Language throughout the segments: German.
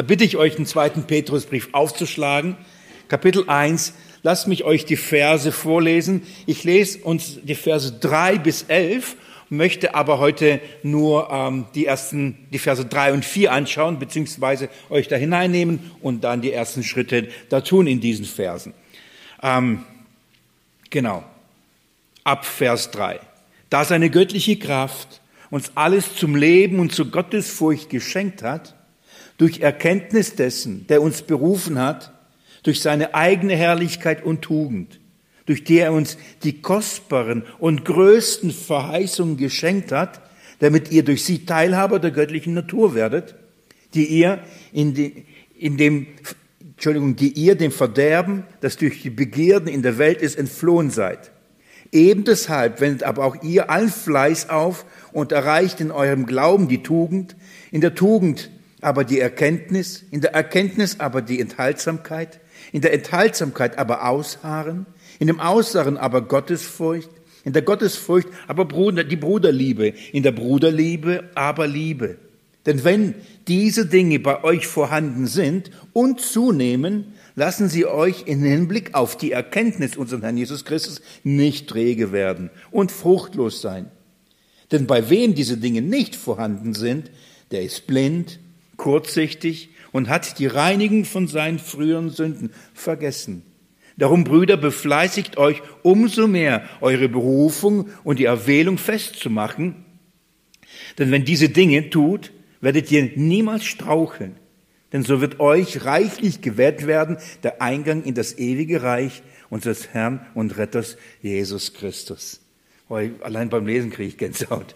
Da bitte ich euch, den zweiten Petrusbrief aufzuschlagen. Kapitel 1. Lasst mich euch die Verse vorlesen. Ich lese uns die Verse 3 bis 11, möchte aber heute nur ähm, die ersten, die Verse 3 und 4 anschauen, beziehungsweise euch da hineinnehmen und dann die ersten Schritte da tun in diesen Versen. Ähm, genau. Ab Vers 3. Da seine göttliche Kraft uns alles zum Leben und zur Gottesfurcht geschenkt hat, durch Erkenntnis dessen, der uns berufen hat, durch seine eigene Herrlichkeit und Tugend, durch die er uns die kostbaren und größten Verheißungen geschenkt hat, damit ihr durch sie Teilhaber der göttlichen Natur werdet, die ihr in, die, in dem, Entschuldigung, die ihr dem Verderben, das durch die Begierden in der Welt ist, entflohen seid. Eben deshalb wendet aber auch ihr allen Fleiß auf und erreicht in eurem Glauben die Tugend, in der Tugend aber die Erkenntnis, in der Erkenntnis aber die Enthaltsamkeit, in der Enthaltsamkeit aber Ausharren, in dem Ausharren aber Gottesfurcht, in der Gottesfurcht aber Bruder, die Bruderliebe, in der Bruderliebe aber Liebe. Denn wenn diese Dinge bei euch vorhanden sind und zunehmen, lassen sie euch in Hinblick auf die Erkenntnis unseres Herrn Jesus Christus nicht träge werden und fruchtlos sein. Denn bei wem diese Dinge nicht vorhanden sind, der ist blind, kurzsichtig und hat die Reinigung von seinen früheren Sünden vergessen. Darum, Brüder, befleißigt euch umso mehr, eure Berufung und die Erwählung festzumachen. Denn wenn diese Dinge tut, werdet ihr niemals straucheln. Denn so wird euch reichlich gewährt werden der Eingang in das ewige Reich unseres Herrn und Retters Jesus Christus. Allein beim Lesen kriege ich Gänsehaut.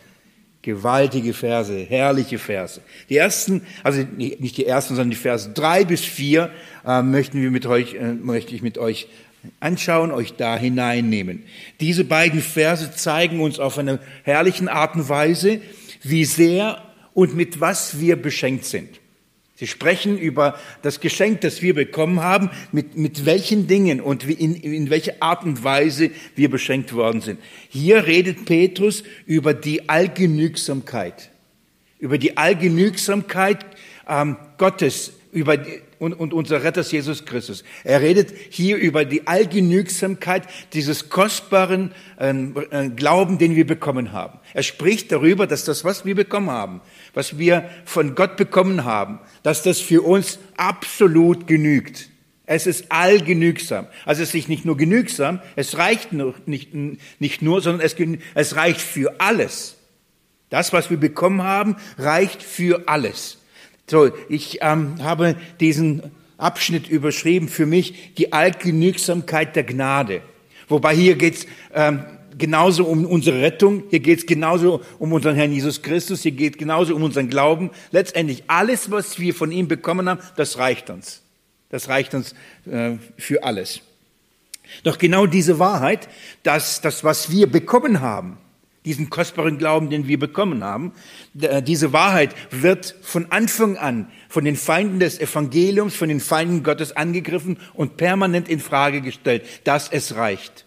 Gewaltige Verse, herrliche Verse. Die ersten, also nicht die ersten, sondern die Verse drei bis vier äh, möchten wir mit euch, äh, möchte ich mit euch anschauen, euch da hineinnehmen. Diese beiden Verse zeigen uns auf eine herrlichen Art und Weise, wie sehr und mit was wir beschenkt sind. Sie sprechen über das Geschenk, das wir bekommen haben, mit, mit welchen Dingen und in, in welcher Art und Weise wir beschenkt worden sind. Hier redet Petrus über die Allgenügsamkeit, über die Allgenügsamkeit ähm, Gottes, über die, und, und unser Retter Jesus Christus. Er redet hier über die Allgenügsamkeit dieses kostbaren ähm, äh, Glauben, den wir bekommen haben. Er spricht darüber, dass das, was wir bekommen haben, was wir von Gott bekommen haben, dass das für uns absolut genügt. Es ist allgenügsam. Also es ist nicht nur genügsam, es reicht nicht, nicht nur, sondern es, es reicht für alles. Das, was wir bekommen haben, reicht für alles. So, ich ähm, habe diesen Abschnitt überschrieben für mich, die Allgenügsamkeit der Gnade. Wobei hier geht's ähm, genauso um unsere Rettung, hier geht es genauso um unseren Herrn Jesus Christus, hier geht genauso um unseren Glauben. Letztendlich alles, was wir von ihm bekommen haben, das reicht uns. Das reicht uns äh, für alles. Doch genau diese Wahrheit, dass das, was wir bekommen haben, diesen kostbaren Glauben, den wir bekommen haben, äh, diese Wahrheit wird von Anfang an von den Feinden des Evangeliums, von den Feinden Gottes angegriffen und permanent in Frage gestellt, dass es reicht.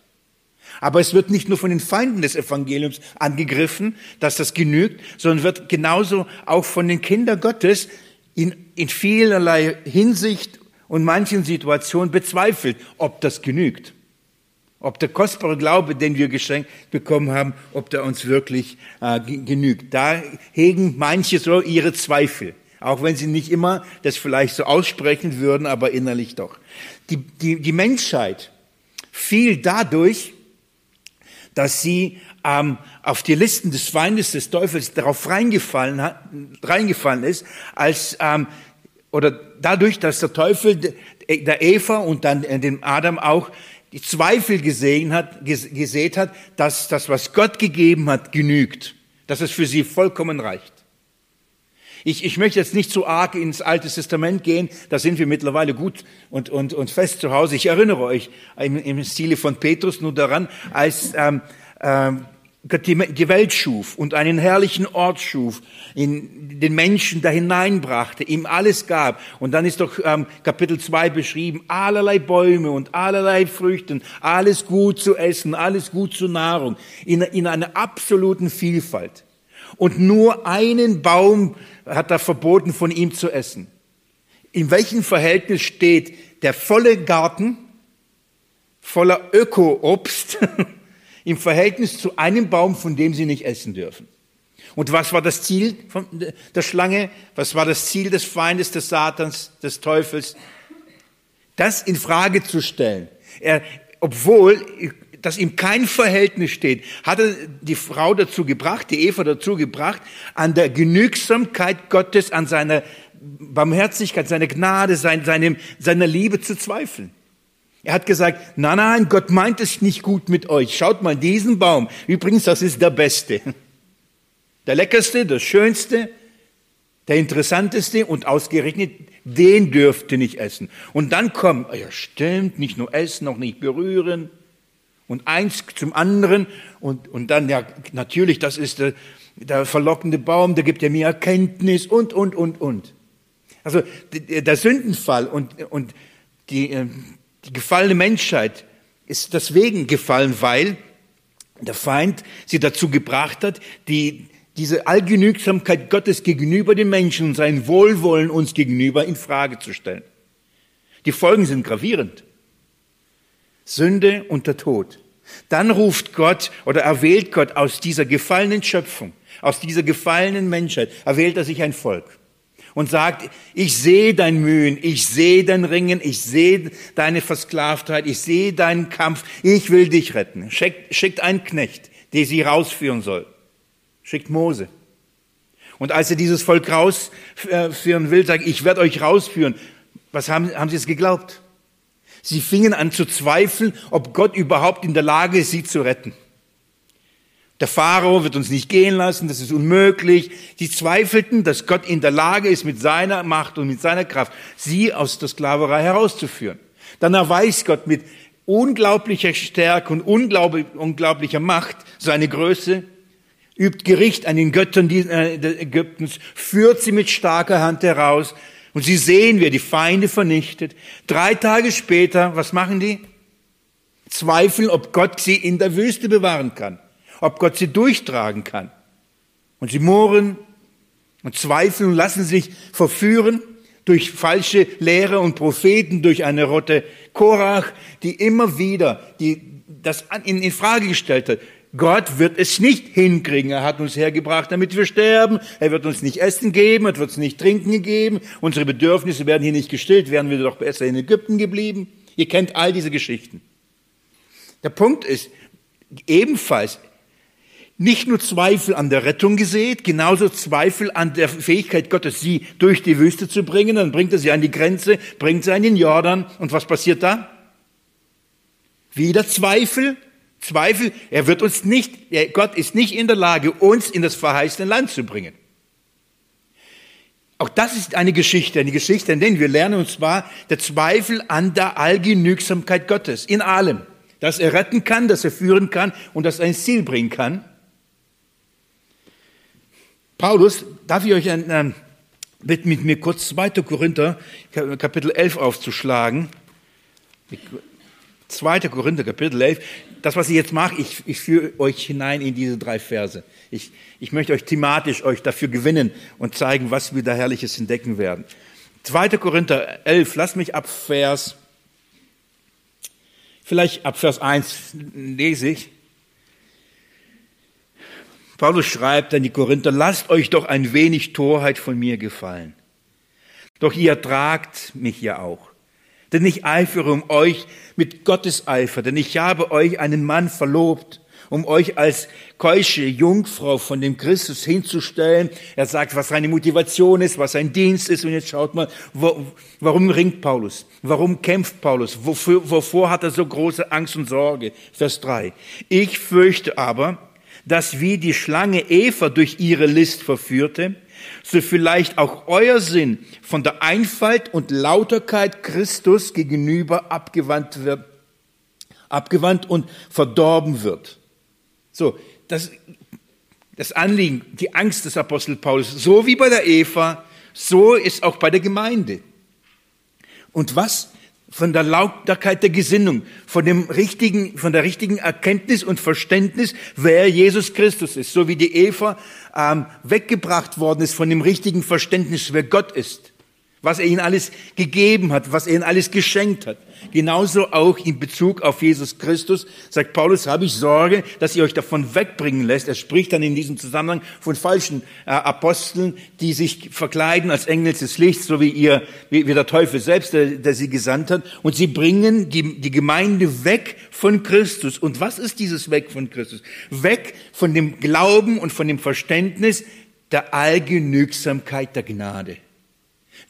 Aber es wird nicht nur von den Feinden des Evangeliums angegriffen, dass das genügt, sondern wird genauso auch von den Kindern Gottes in, in vielerlei Hinsicht und manchen Situationen bezweifelt, ob das genügt. Ob der kostbare Glaube, den wir geschenkt bekommen haben, ob der uns wirklich äh, genügt. Da hegen manche so ihre Zweifel. Auch wenn sie nicht immer das vielleicht so aussprechen würden, aber innerlich doch. Die, die, die Menschheit fiel dadurch, dass sie ähm, auf die Listen des Feindes des Teufels darauf reingefallen, hat, reingefallen ist, als ähm, oder dadurch, dass der Teufel der Eva und dann dem Adam auch die Zweifel gesehen hat, gesät hat, dass das, was Gott gegeben hat, genügt, dass es für sie vollkommen reicht. Ich, ich möchte jetzt nicht zu arg ins Alte Testament gehen, da sind wir mittlerweile gut und, und, und fest zu Hause. Ich erinnere euch im, im Stile von Petrus nur daran, als ähm, ähm, Gott die, Welt schuf und einen herrlichen Ort schuf, in den Menschen da hineinbrachte, ihm alles gab. Und dann ist doch ähm, Kapitel 2 beschrieben, allerlei Bäume und allerlei Früchten, alles gut zu essen, alles gut zur Nahrung, in, in einer absoluten Vielfalt. Und nur einen Baum hat er verboten, von ihm zu essen. in welchem Verhältnis steht der volle Garten voller Öko-Obst im Verhältnis zu einem Baum, von dem sie nicht essen dürfen. Und was war das Ziel der Schlange? Was war das Ziel des Feindes, des Satans, des Teufels? Das in Frage zu stellen. Er, obwohl das ihm kein Verhältnis steht, hat er die Frau dazu gebracht, die Eva dazu gebracht, an der Genügsamkeit Gottes, an seiner Barmherzigkeit, seiner Gnade, seiner, seiner Liebe zu zweifeln. Er hat gesagt, nein, nein, Gott meint es nicht gut mit euch. Schaut mal diesen Baum. Übrigens, das ist der beste. Der leckerste, der schönste, der interessanteste und ausgerechnet, den dürft ihr nicht essen. Und dann kommt, ja stimmt, nicht nur essen, noch nicht berühren. Und eins zum anderen. Und, und dann, ja, natürlich, das ist der, der verlockende Baum, der gibt ja mir Erkenntnis und, und, und, und. Also der Sündenfall und, und die, ähm, die gefallene Menschheit ist deswegen gefallen, weil der Feind sie dazu gebracht hat, die, diese Allgenügsamkeit Gottes gegenüber den Menschen und sein Wohlwollen uns gegenüber in Frage zu stellen. Die Folgen sind gravierend. Sünde und der Tod. Dann ruft Gott oder erwählt Gott aus dieser gefallenen Schöpfung, aus dieser gefallenen Menschheit, erwählt er sich ein Volk und sagt, ich sehe dein Mühen, ich sehe dein Ringen, ich sehe deine Versklavtheit, ich sehe deinen Kampf, ich will dich retten. Schickt, schickt einen Knecht, der sie rausführen soll. Schickt Mose. Und als er dieses Volk rausführen will, sagt, ich werde euch rausführen. Was haben, haben sie es geglaubt? Sie fingen an zu zweifeln, ob Gott überhaupt in der Lage ist, sie zu retten. Der Pharao wird uns nicht gehen lassen, das ist unmöglich. Sie zweifelten, dass Gott in der Lage ist, mit seiner Macht und mit seiner Kraft, sie aus der Sklaverei herauszuführen. Dann erweist Gott mit unglaublicher Stärke und unglaublicher Macht seine Größe, übt Gericht an den Göttern äh, Ägyptens, führt sie mit starker Hand heraus und sie sehen, wie er die Feinde vernichtet. Drei Tage später, was machen die? Zweifeln, ob Gott sie in der Wüste bewahren kann ob Gott sie durchtragen kann. Und sie mohren und zweifeln und lassen sich verführen durch falsche Lehre und Propheten, durch eine Rotte Korach, die immer wieder die, das in, in Frage gestellt hat. Gott wird es nicht hinkriegen. Er hat uns hergebracht, damit wir sterben. Er wird uns nicht Essen geben, er wird uns nicht Trinken geben. Unsere Bedürfnisse werden hier nicht gestillt. Wären wir doch besser in Ägypten geblieben. Ihr kennt all diese Geschichten. Der Punkt ist, ebenfalls nicht nur Zweifel an der Rettung gesät, genauso Zweifel an der Fähigkeit Gottes, sie durch die Wüste zu bringen. Dann bringt er sie an die Grenze, bringt sie an den Jordan. Und was passiert da? Wieder Zweifel. Zweifel. Er wird uns nicht, Gott ist nicht in der Lage, uns in das verheißene Land zu bringen. Auch das ist eine Geschichte, eine Geschichte, in der wir lernen, und zwar der Zweifel an der Allgenügsamkeit Gottes in allem. Dass er retten kann, dass er führen kann und dass er ein Ziel bringen kann. Paulus, darf ich euch ein, ähm, mit, mit mir kurz 2. Korinther, Kapitel 11 aufzuschlagen. 2. Korinther, Kapitel 11. Das, was ich jetzt mache, ich, ich führe euch hinein in diese drei Verse. Ich, ich möchte euch thematisch euch dafür gewinnen und zeigen, was wir da Herrliches entdecken werden. 2. Korinther 11, lass mich ab Vers, vielleicht ab Vers 1 lese ich. Paulus schreibt an die Korinther, lasst euch doch ein wenig Torheit von mir gefallen. Doch ihr ertragt mich ja auch. Denn ich eifere um euch mit Gottes Eifer, denn ich habe euch einen Mann verlobt, um euch als keusche Jungfrau von dem Christus hinzustellen. Er sagt, was seine Motivation ist, was sein Dienst ist. Und jetzt schaut mal, wo, warum ringt Paulus? Warum kämpft Paulus? Wofür, wovor hat er so große Angst und Sorge? Vers drei. Ich fürchte aber, dass wie die Schlange Eva durch ihre List verführte, so vielleicht auch euer Sinn von der Einfalt und Lauterkeit Christus gegenüber abgewandt wird, abgewandt und verdorben wird. So, das, das Anliegen, die Angst des Apostel Paulus, so wie bei der Eva, so ist auch bei der Gemeinde. Und was von der Lauterkeit der Gesinnung, von dem richtigen, von der richtigen Erkenntnis und Verständnis, wer Jesus Christus ist, so wie die Eva ähm, weggebracht worden ist von dem richtigen Verständnis, wer Gott ist. Was er ihnen alles gegeben hat, was er ihnen alles geschenkt hat. Genauso auch in Bezug auf Jesus Christus sagt Paulus, habe ich Sorge, dass ihr euch davon wegbringen lässt. Er spricht dann in diesem Zusammenhang von falschen äh, Aposteln, die sich verkleiden als Engel des Lichts, so wie ihr, wie, wie der Teufel selbst, der, der sie gesandt hat. Und sie bringen die, die Gemeinde weg von Christus. Und was ist dieses Weg von Christus? Weg von dem Glauben und von dem Verständnis der Allgenügsamkeit der Gnade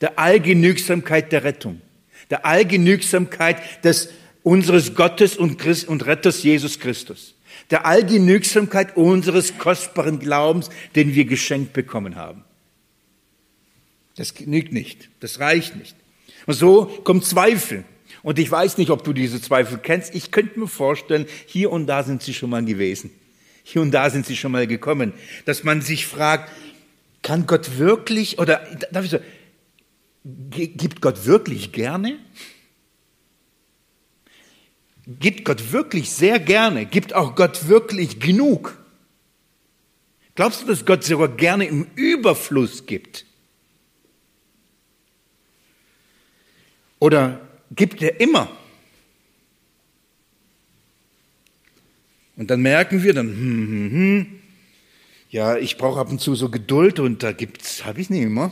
der Allgenügsamkeit der Rettung, der Allgenügsamkeit des unseres Gottes und, Christ und Retters Jesus Christus, der Allgenügsamkeit unseres kostbaren Glaubens, den wir geschenkt bekommen haben. Das genügt nicht, das reicht nicht. Und so kommt Zweifel. Und ich weiß nicht, ob du diese Zweifel kennst. Ich könnte mir vorstellen, hier und da sind sie schon mal gewesen. Hier und da sind sie schon mal gekommen. Dass man sich fragt, kann Gott wirklich, oder darf ich sagen, Gibt Gott wirklich gerne? Gibt Gott wirklich sehr gerne? Gibt auch Gott wirklich genug? Glaubst du, dass Gott sogar gerne im Überfluss gibt? Oder gibt er immer? Und dann merken wir dann, hm, hm, hm, ja, ich brauche ab und zu so Geduld und da gibt's, habe ich nicht immer.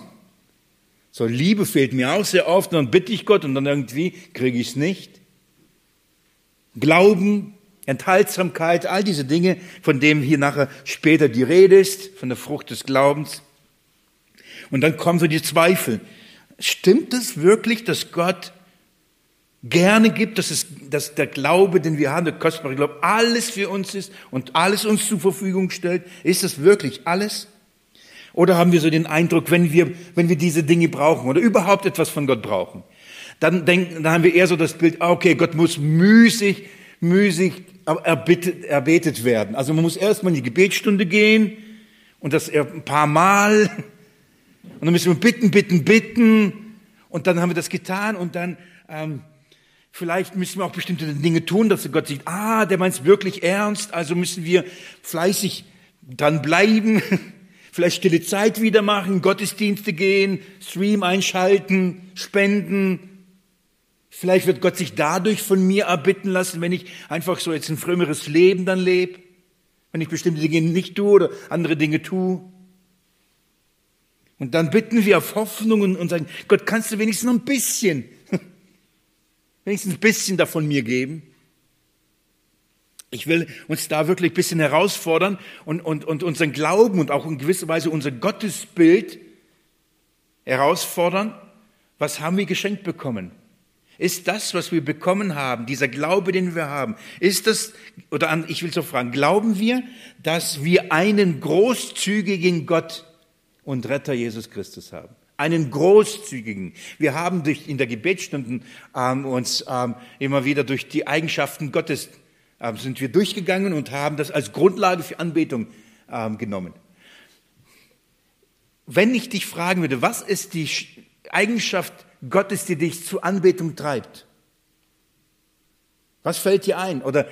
So Liebe fehlt mir auch sehr oft und dann bitte ich Gott und dann irgendwie kriege ich es nicht. Glauben, Enthaltsamkeit, all diese Dinge, von denen hier nachher später die Rede ist, von der Frucht des Glaubens. Und dann kommen so die Zweifel. Stimmt es wirklich, dass Gott gerne gibt, dass, es, dass der Glaube, den wir haben, der kostbare Glaube, alles für uns ist und alles uns zur Verfügung stellt? Ist das wirklich alles? Oder haben wir so den Eindruck, wenn wir, wenn wir diese Dinge brauchen oder überhaupt etwas von Gott brauchen, dann, denken, dann haben wir eher so das Bild, ah, okay, Gott muss müßig, müßig erbetet, erbetet werden. Also man muss erstmal in die Gebetsstunde gehen und das ein paar Mal. Und dann müssen wir bitten, bitten, bitten. Und dann haben wir das getan und dann ähm, vielleicht müssen wir auch bestimmte Dinge tun, dass Gott sieht, ah, der meint es wirklich ernst, also müssen wir fleißig dran bleiben vielleicht stille Zeit wieder machen, Gottesdienste gehen, Stream einschalten, spenden. Vielleicht wird Gott sich dadurch von mir erbitten lassen, wenn ich einfach so jetzt ein frömmeres Leben dann lebe, wenn ich bestimmte Dinge nicht tue oder andere Dinge tue. Und dann bitten wir auf Hoffnungen und sagen, Gott, kannst du wenigstens noch ein bisschen, wenigstens ein bisschen davon mir geben? Ich will uns da wirklich ein bisschen herausfordern und, und, und unseren Glauben und auch in gewisser Weise unser Gottesbild herausfordern. Was haben wir geschenkt bekommen? Ist das, was wir bekommen haben, dieser Glaube, den wir haben, ist das, oder ich will so fragen, glauben wir, dass wir einen großzügigen Gott und Retter Jesus Christus haben? Einen großzügigen. Wir haben durch, in der Gebetsstunden ähm, uns ähm, immer wieder durch die Eigenschaften Gottes sind wir durchgegangen und haben das als Grundlage für Anbetung ähm, genommen. Wenn ich dich fragen würde, was ist die Eigenschaft Gottes, die dich zur Anbetung treibt? Was fällt dir ein? Oder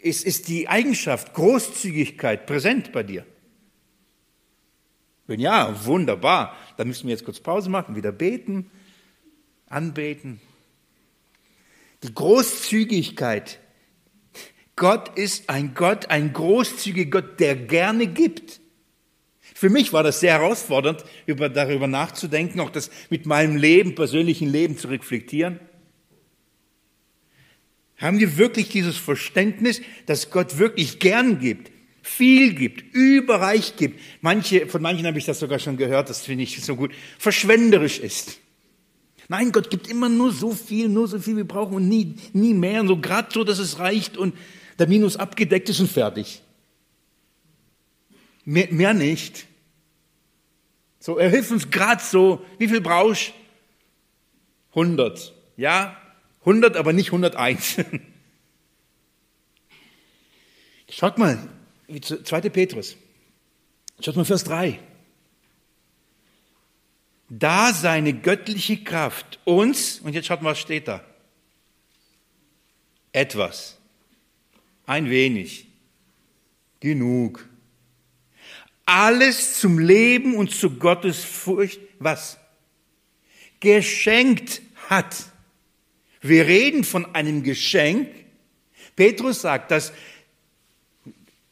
ist, ist die Eigenschaft Großzügigkeit präsent bei dir? Wenn ja, wunderbar. Dann müssen wir jetzt kurz Pause machen, wieder beten, anbeten. Die Großzügigkeit Gott ist ein Gott, ein großzügiger Gott, der gerne gibt. Für mich war das sehr herausfordernd, über, darüber nachzudenken, auch das mit meinem Leben, persönlichen Leben zu reflektieren. Haben wir wirklich dieses Verständnis, dass Gott wirklich gern gibt, viel gibt, überreich gibt? Manche, von manchen habe ich das sogar schon gehört, das finde ich so gut, verschwenderisch ist. Nein, Gott gibt immer nur so viel, nur so viel wir brauchen und nie, nie mehr, und so gerade so, dass es reicht und der Minus abgedeckt ist und fertig. Mehr, mehr nicht. So, er hilft uns gerade so. Wie viel brauchst 100. Ja, 100, aber nicht 101. Schaut mal, 2. Petrus. Schaut mal Vers 3. Da seine göttliche Kraft uns, und jetzt schaut mal, was steht da? Etwas ein wenig. Genug. Alles zum Leben und zu Gottes Furcht, was? geschenkt hat. Wir reden von einem Geschenk. Petrus sagt, dass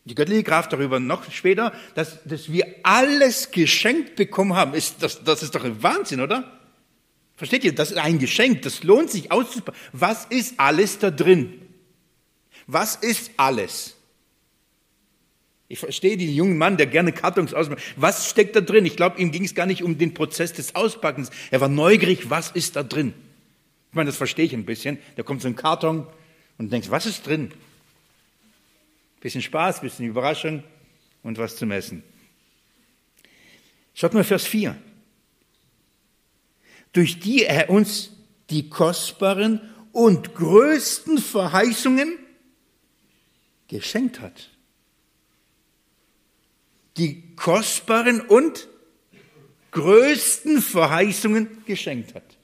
die göttliche Kraft darüber noch später, dass, dass wir alles geschenkt bekommen haben. Ist, das, das ist doch ein Wahnsinn, oder? Versteht ihr? Das ist ein Geschenk. Das lohnt sich auszupacken. Was ist alles da drin? Was ist alles? Ich verstehe den jungen Mann, der gerne Kartons ausmacht. Was steckt da drin? Ich glaube, ihm ging es gar nicht um den Prozess des Auspackens. Er war neugierig, was ist da drin? Ich meine, das verstehe ich ein bisschen. Da kommt so ein Karton und denkt, was ist drin? Bisschen Spaß, bisschen Überraschung und was zum Essen. Schaut mal Vers 4. Durch die er uns die kostbaren und größten Verheißungen geschenkt hat. Die kostbaren und größten Verheißungen geschenkt hat.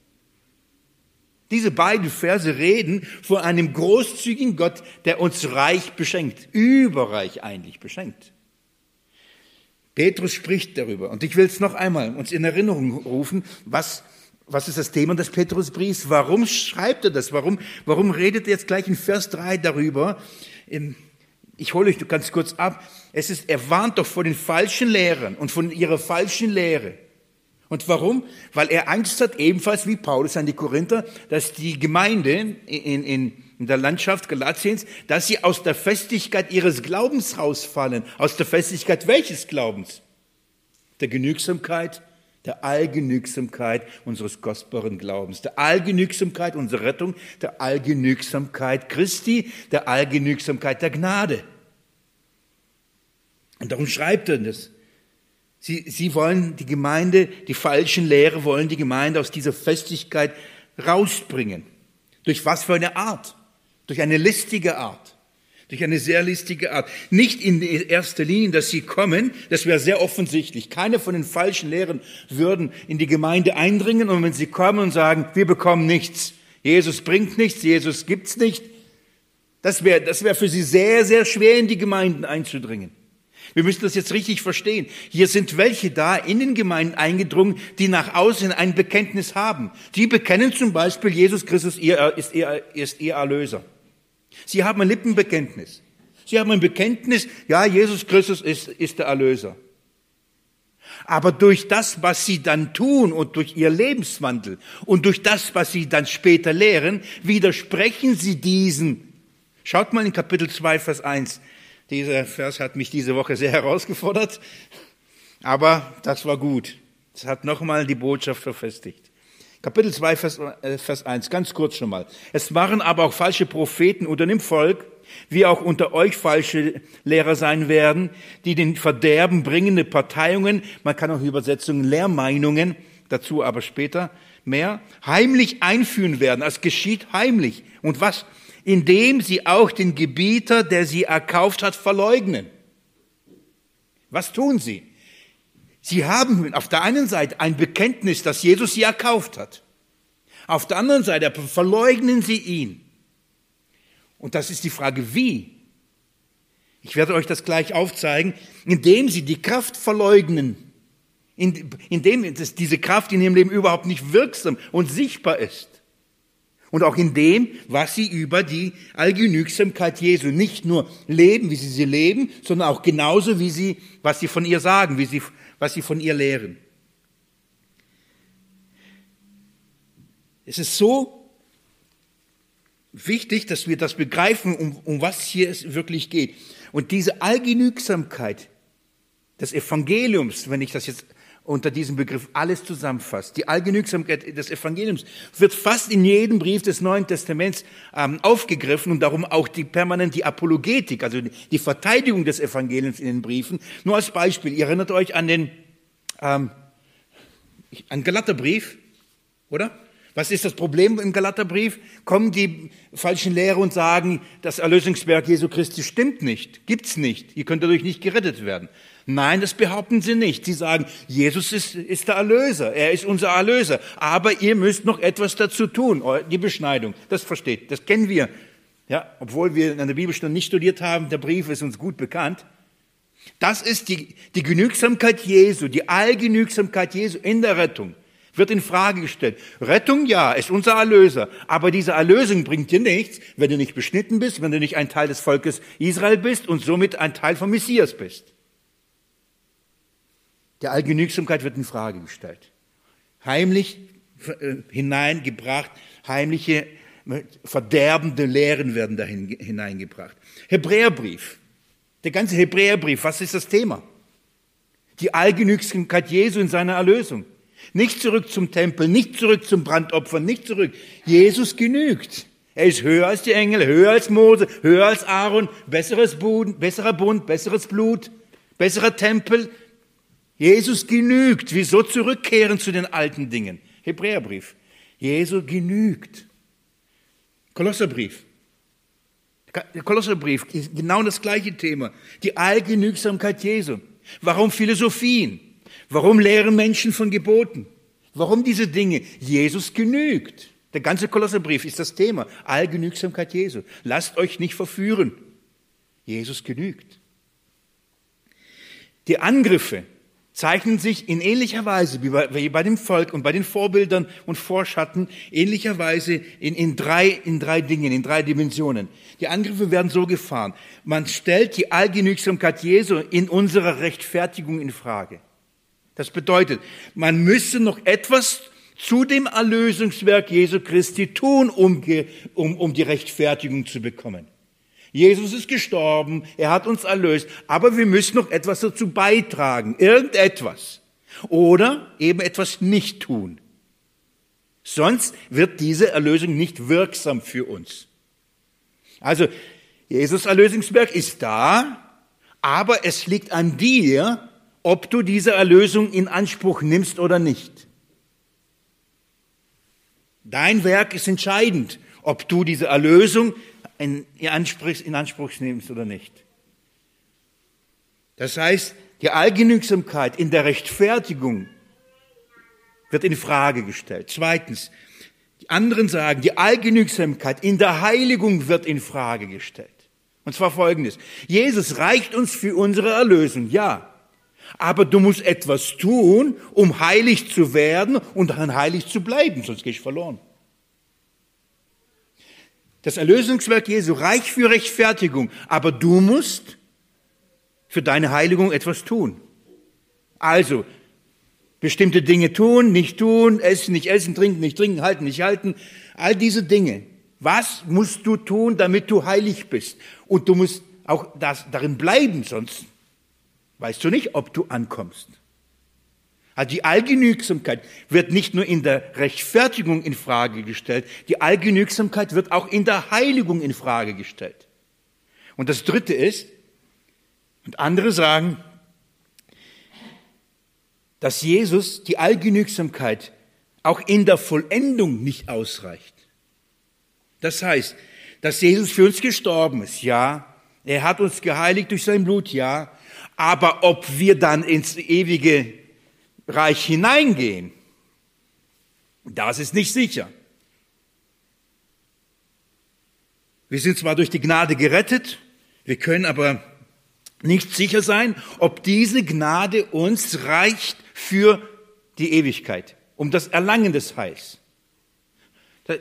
Diese beiden Verse reden von einem großzügigen Gott, der uns reich beschenkt, überreich eigentlich beschenkt. Petrus spricht darüber. Und ich will es noch einmal uns in Erinnerung rufen, was, was ist das Thema des Petrusbriefs? Warum schreibt er das? Warum, warum redet er jetzt gleich in Vers 3 darüber? Ich hole euch ganz kurz ab. Es ist, er warnt doch vor den falschen Lehrern und von ihrer falschen Lehre. Und warum? Weil er Angst hat, ebenfalls wie Paulus an die Korinther, dass die Gemeinde in, in, in der Landschaft Galatiens, dass sie aus der Festigkeit ihres Glaubens rausfallen. Aus der Festigkeit welches Glaubens? Der Genügsamkeit, der Allgenügsamkeit unseres kostbaren Glaubens, der Allgenügsamkeit unserer Rettung, der Allgenügsamkeit Christi, der Allgenügsamkeit der Gnade. Und darum schreibt er das. Sie, sie wollen die Gemeinde, die falschen Lehre wollen die Gemeinde aus dieser Festigkeit rausbringen. Durch was für eine Art? Durch eine listige Art. Durch eine sehr listige Art. Nicht in erster Linie, dass sie kommen, das wäre sehr offensichtlich. Keine von den falschen Lehren würden in die Gemeinde eindringen und wenn sie kommen und sagen, wir bekommen nichts, Jesus bringt nichts, Jesus gibt's nicht, das wäre das wäre für sie sehr, sehr schwer in die Gemeinden einzudringen. Wir müssen das jetzt richtig verstehen. Hier sind welche da in den Gemeinden eingedrungen, die nach außen ein Bekenntnis haben. Die bekennen zum Beispiel, Jesus Christus ist ihr, ist ihr Erlöser. Sie haben ein Lippenbekenntnis. Sie haben ein Bekenntnis, ja, Jesus Christus ist, ist der Erlöser. Aber durch das, was sie dann tun und durch ihr Lebenswandel und durch das, was sie dann später lehren, widersprechen sie diesen. Schaut mal in Kapitel 2, Vers 1. Dieser Vers hat mich diese Woche sehr herausgefordert, aber das war gut. Es hat nochmal die Botschaft verfestigt. Kapitel 2, Vers, äh, Vers 1, ganz kurz schon mal. Es waren aber auch falsche Propheten unter dem Volk, wie auch unter euch falsche Lehrer sein werden, die den Verderben bringende Parteiungen, man kann auch Übersetzungen, Lehrmeinungen, dazu aber später mehr, heimlich einführen werden. Es geschieht heimlich. Und was? Indem sie auch den Gebieter, der sie erkauft hat, verleugnen. Was tun sie? Sie haben auf der einen Seite ein Bekenntnis, dass Jesus sie erkauft hat. Auf der anderen Seite verleugnen sie ihn. Und das ist die Frage, wie? Ich werde euch das gleich aufzeigen, indem sie die Kraft verleugnen, indem diese Kraft in ihrem Leben überhaupt nicht wirksam und sichtbar ist und auch in dem, was sie über die Allgenügsamkeit Jesu nicht nur leben, wie sie sie leben, sondern auch genauso, wie sie, was sie von ihr sagen, wie sie, was sie von ihr lehren. Es ist so wichtig, dass wir das begreifen, um, um was hier es wirklich geht. Und diese Allgenügsamkeit des Evangeliums, wenn ich das jetzt unter diesem Begriff alles zusammenfasst. Die Allgenügsamkeit des Evangeliums wird fast in jedem Brief des Neuen Testaments ähm, aufgegriffen und darum auch die permanent die Apologetik, also die Verteidigung des Evangeliums in den Briefen. Nur als Beispiel, ihr erinnert euch an den ähm, an Galaterbrief, oder? Was ist das Problem im Galaterbrief? Kommen die falschen Lehrer und sagen, das Erlösungswerk Jesu Christi stimmt nicht, gibt's nicht, ihr könnt dadurch nicht gerettet werden. Nein, das behaupten sie nicht. Sie sagen, Jesus ist, ist der Erlöser, er ist unser Erlöser. Aber ihr müsst noch etwas dazu tun, die Beschneidung. Das versteht, das kennen wir. Ja, obwohl wir in der Bibelstunde nicht studiert haben, der Brief ist uns gut bekannt. Das ist die, die Genügsamkeit Jesu, die Allgenügsamkeit Jesu in der Rettung. wird in Frage gestellt. Rettung, ja, ist unser Erlöser. Aber diese Erlösung bringt dir nichts, wenn du nicht beschnitten bist, wenn du nicht ein Teil des Volkes Israel bist und somit ein Teil vom Messias bist. Der Allgenügsamkeit wird in Frage gestellt. Heimlich äh, hineingebracht, heimliche, verderbende Lehren werden dahin hineingebracht. Hebräerbrief. Der ganze Hebräerbrief, was ist das Thema? Die Allgenügsamkeit Jesu in seiner Erlösung. Nicht zurück zum Tempel, nicht zurück zum Brandopfer, nicht zurück. Jesus genügt. Er ist höher als die Engel, höher als Mose, höher als Aaron, besseres Bund, besserer Bund, besseres Blut, besserer Tempel. Jesus genügt. Wieso zurückkehren zu den alten Dingen? Hebräerbrief. Jesus genügt. Kolosserbrief. Der Kolosserbrief, genau das gleiche Thema. Die Allgenügsamkeit Jesu. Warum Philosophien? Warum lehren Menschen von Geboten? Warum diese Dinge? Jesus genügt. Der ganze Kolosserbrief ist das Thema. Allgenügsamkeit Jesu. Lasst euch nicht verführen. Jesus genügt. Die Angriffe zeichnen sich in ähnlicher Weise wie bei, wie bei dem Volk und bei den Vorbildern und Vorschatten ähnlicher Weise in, in, drei, in drei Dingen, in drei Dimensionen. Die Angriffe werden so gefahren. Man stellt die Allgenügsamkeit Jesu in unserer Rechtfertigung in Frage. Das bedeutet, man müsse noch etwas zu dem Erlösungswerk Jesu Christi tun, um, um, um die Rechtfertigung zu bekommen. Jesus ist gestorben, er hat uns erlöst, aber wir müssen noch etwas dazu beitragen, irgendetwas. Oder eben etwas nicht tun. Sonst wird diese Erlösung nicht wirksam für uns. Also, Jesus Erlösungswerk ist da, aber es liegt an dir, ob du diese Erlösung in Anspruch nimmst oder nicht. Dein Werk ist entscheidend, ob du diese Erlösung in Anspruch, nimmst oder nicht. Das heißt, die Allgenügsamkeit in der Rechtfertigung wird in Frage gestellt. Zweitens, die anderen sagen, die Allgenügsamkeit in der Heiligung wird in Frage gestellt. Und zwar folgendes. Jesus reicht uns für unsere Erlösung, ja. Aber du musst etwas tun, um heilig zu werden und dann heilig zu bleiben, sonst gehst du verloren. Das Erlösungswerk Jesu reicht für Rechtfertigung, aber du musst für deine Heiligung etwas tun. Also, bestimmte Dinge tun, nicht tun, essen, nicht essen, trinken, nicht trinken, halten, nicht halten, all diese Dinge. Was musst du tun, damit du heilig bist? Und du musst auch das, darin bleiben, sonst weißt du nicht, ob du ankommst. Also die Allgenügsamkeit wird nicht nur in der Rechtfertigung in Frage gestellt, die Allgenügsamkeit wird auch in der Heiligung in Frage gestellt. Und das dritte ist, und andere sagen, dass Jesus die Allgenügsamkeit auch in der Vollendung nicht ausreicht. Das heißt, dass Jesus für uns gestorben ist, ja. Er hat uns geheiligt durch sein Blut, ja. Aber ob wir dann ins ewige Reich hineingehen, das ist nicht sicher. Wir sind zwar durch die Gnade gerettet, wir können aber nicht sicher sein, ob diese Gnade uns reicht für die Ewigkeit, um das Erlangen des Heils.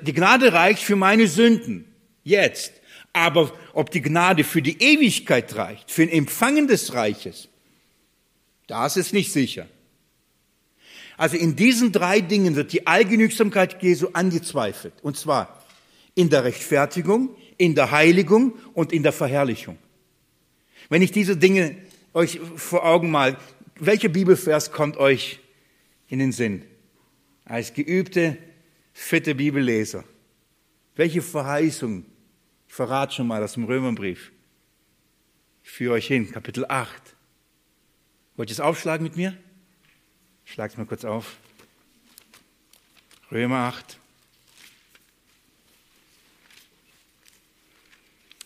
Die Gnade reicht für meine Sünden, jetzt. Aber ob die Gnade für die Ewigkeit reicht, für den Empfangen des Reiches, das ist nicht sicher. Also in diesen drei Dingen wird die Allgenügsamkeit Jesu angezweifelt. Und zwar in der Rechtfertigung, in der Heiligung und in der Verherrlichung. Wenn ich diese Dinge euch vor Augen mal, welcher Bibelvers kommt euch in den Sinn? Als geübte, fitte Bibelleser. Welche Verheißung? Ich verrate schon mal aus dem Römerbrief. Ich führe euch hin, Kapitel 8. Wollt ihr es aufschlagen mit mir? Schlage es mal kurz auf. Römer 8.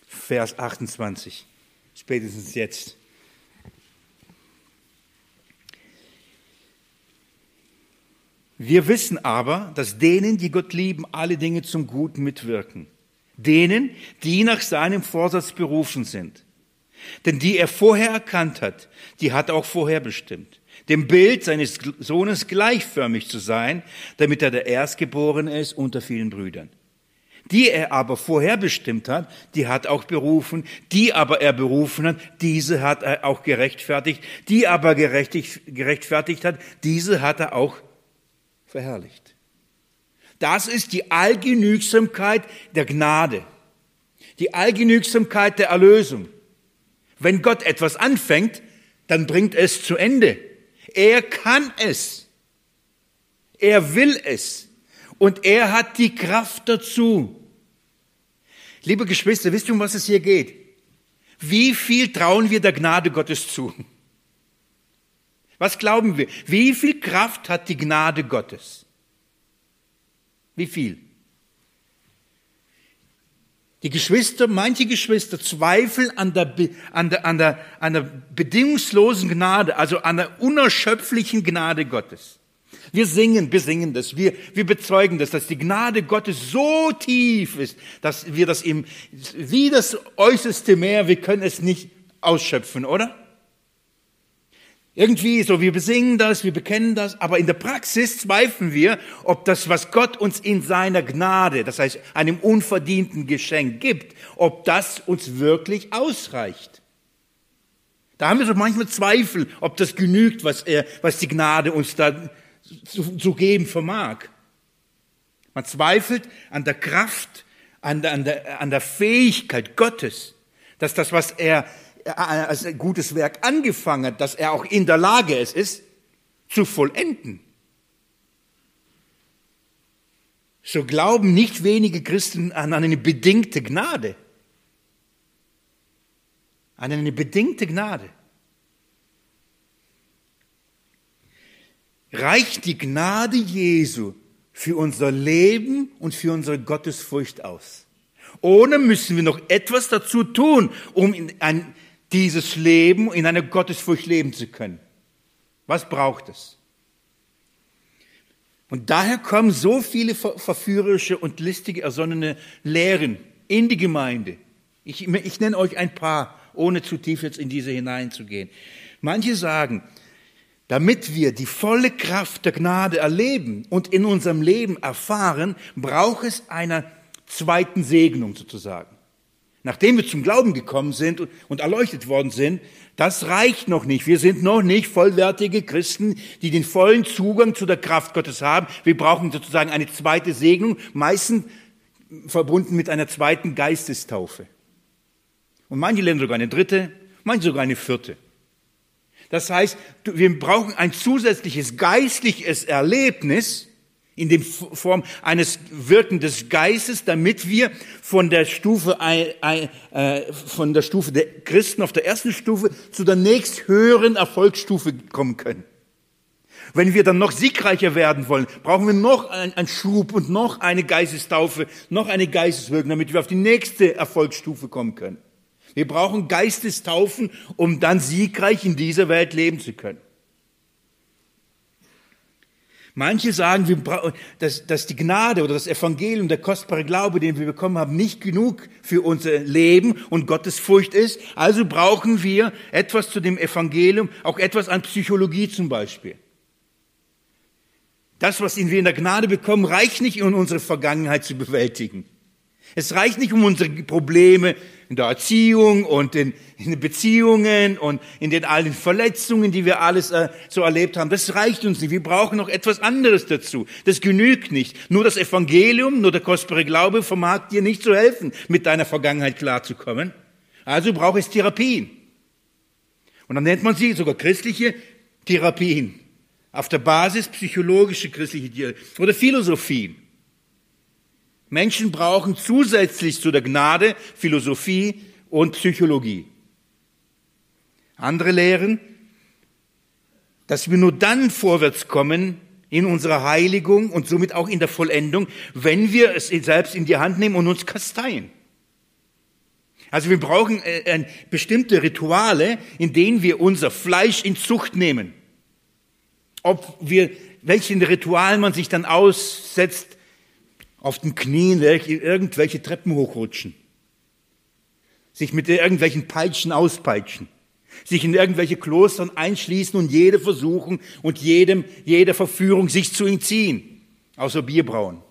Vers 28. Spätestens jetzt. Wir wissen aber, dass denen, die Gott lieben, alle Dinge zum Guten mitwirken. Denen, die nach seinem Vorsatz berufen sind. Denn die er vorher erkannt hat, die hat er auch vorher bestimmt dem Bild seines Sohnes gleichförmig zu sein, damit er der Erstgeborene ist unter vielen Brüdern. Die er aber vorherbestimmt hat, die hat auch berufen, die aber er berufen hat, diese hat er auch gerechtfertigt, die aber gerechtfertigt hat, diese hat er auch verherrlicht. Das ist die Allgenügsamkeit der Gnade, die Allgenügsamkeit der Erlösung. Wenn Gott etwas anfängt, dann bringt es zu Ende. Er kann es. Er will es. Und er hat die Kraft dazu. Liebe Geschwister, wisst ihr, um was es hier geht? Wie viel trauen wir der Gnade Gottes zu? Was glauben wir? Wie viel Kraft hat die Gnade Gottes? Wie viel? Die Geschwister, manche Geschwister zweifeln an der, an der, an der, an der bedingungslosen Gnade, also an der unerschöpflichen Gnade Gottes. Wir singen, wir singen das, wir, wir bezeugen das, dass die Gnade Gottes so tief ist, dass wir das im, wie das äußerste Meer, wir können es nicht ausschöpfen, oder? Irgendwie so, wir besingen das, wir bekennen das, aber in der Praxis zweifeln wir, ob das, was Gott uns in seiner Gnade, das heißt einem unverdienten Geschenk gibt, ob das uns wirklich ausreicht. Da haben wir so manchmal Zweifel, ob das genügt, was, er, was die Gnade uns da zu, zu geben vermag. Man zweifelt an der Kraft, an der, an, der, an der Fähigkeit Gottes, dass das, was er als ein gutes Werk angefangen dass er auch in der Lage es ist, zu vollenden. So glauben nicht wenige Christen an eine bedingte Gnade. An eine bedingte Gnade. reicht die Gnade Jesu für unser Leben und für unsere Gottesfurcht aus. Ohne müssen wir noch etwas dazu tun, um in ein, dieses Leben, in einer Gottesfurcht leben zu können. Was braucht es? Und daher kommen so viele verführerische und listige ersonnene Lehren in die Gemeinde. Ich, ich nenne euch ein paar, ohne zu tief jetzt in diese hineinzugehen. Manche sagen, damit wir die volle Kraft der Gnade erleben und in unserem Leben erfahren, braucht es einer zweiten Segnung sozusagen. Nachdem wir zum Glauben gekommen sind und erleuchtet worden sind, das reicht noch nicht. Wir sind noch nicht vollwertige Christen, die den vollen Zugang zu der Kraft Gottes haben. Wir brauchen sozusagen eine zweite Segnung, meistens verbunden mit einer zweiten Geistestaufe. Und manche lernen sogar eine dritte, manche sogar eine vierte. Das heißt, wir brauchen ein zusätzliches geistliches Erlebnis in der Form eines Wirken des Geistes, damit wir von der Stufe, äh, von der Stufe der Christen auf der ersten Stufe zu der nächst höheren Erfolgsstufe kommen können. Wenn wir dann noch siegreicher werden wollen, brauchen wir noch einen Schub und noch eine Geistestaufe, noch eine Geisteswirkung, damit wir auf die nächste Erfolgsstufe kommen können. Wir brauchen Geistestaufen, um dann siegreich in dieser Welt leben zu können. Manche sagen, dass die Gnade oder das Evangelium, der kostbare Glaube, den wir bekommen haben, nicht genug für unser Leben und Gottes Furcht ist. Also brauchen wir etwas zu dem Evangelium, auch etwas an Psychologie zum Beispiel. Das, was wir in der Gnade bekommen, reicht nicht, um unsere Vergangenheit zu bewältigen. Es reicht nicht, um unsere Probleme in der Erziehung und in, in den Beziehungen und in den allen Verletzungen, die wir alles äh, so erlebt haben. Das reicht uns nicht. Wir brauchen noch etwas anderes dazu. Das genügt nicht. Nur das Evangelium, nur der kostbare Glaube vermag dir nicht zu helfen, mit deiner Vergangenheit klarzukommen. Also braucht es Therapien. Und dann nennt man sie sogar christliche Therapien. Auf der Basis psychologische christliche Therapien oder Philosophien. Menschen brauchen zusätzlich zu der Gnade Philosophie und Psychologie. Andere lehren, dass wir nur dann vorwärts kommen in unserer Heiligung und somit auch in der Vollendung, wenn wir es selbst in die Hand nehmen und uns kasteien. Also wir brauchen äh, bestimmte Rituale, in denen wir unser Fleisch in Zucht nehmen. Ob wir, welchen Ritual man sich dann aussetzt, auf den Knien irgendwelche Treppen hochrutschen, sich mit irgendwelchen Peitschen auspeitschen. sich in irgendwelche Klostern einschließen und jede versuchen und jedem, jeder Verführung sich zu entziehen, außer Bierbrauen.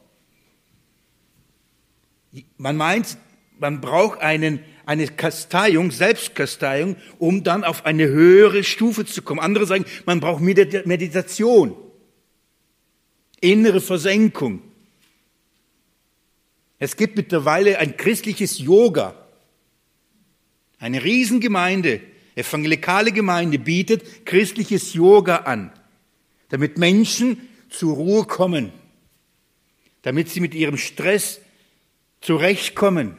Man meint, man braucht einen, eine Kasteiung, Selbstkasteiung, um dann auf eine höhere Stufe zu kommen. Andere sagen, man braucht Meditation, innere Versenkung. Es gibt mittlerweile ein christliches Yoga. Eine Riesengemeinde, evangelikale Gemeinde bietet christliches Yoga an, damit Menschen zur Ruhe kommen, damit sie mit ihrem Stress zurechtkommen.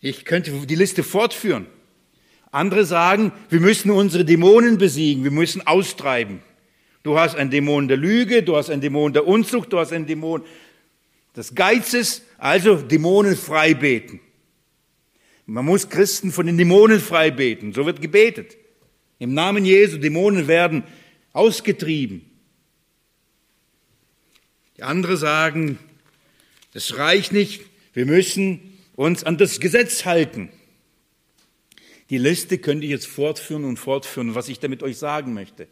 Ich könnte die Liste fortführen. Andere sagen, wir müssen unsere Dämonen besiegen, wir müssen austreiben. Du hast einen Dämon der Lüge, du hast einen Dämon der Unzucht, du hast einen Dämon des Geizes, also Dämonen frei beten. Man muss Christen von den Dämonen frei beten, so wird gebetet. Im Namen Jesu, Dämonen werden ausgetrieben. Die anderen sagen, das reicht nicht, wir müssen uns an das Gesetz halten. Die Liste könnte ich jetzt fortführen und fortführen, was ich damit euch sagen möchte.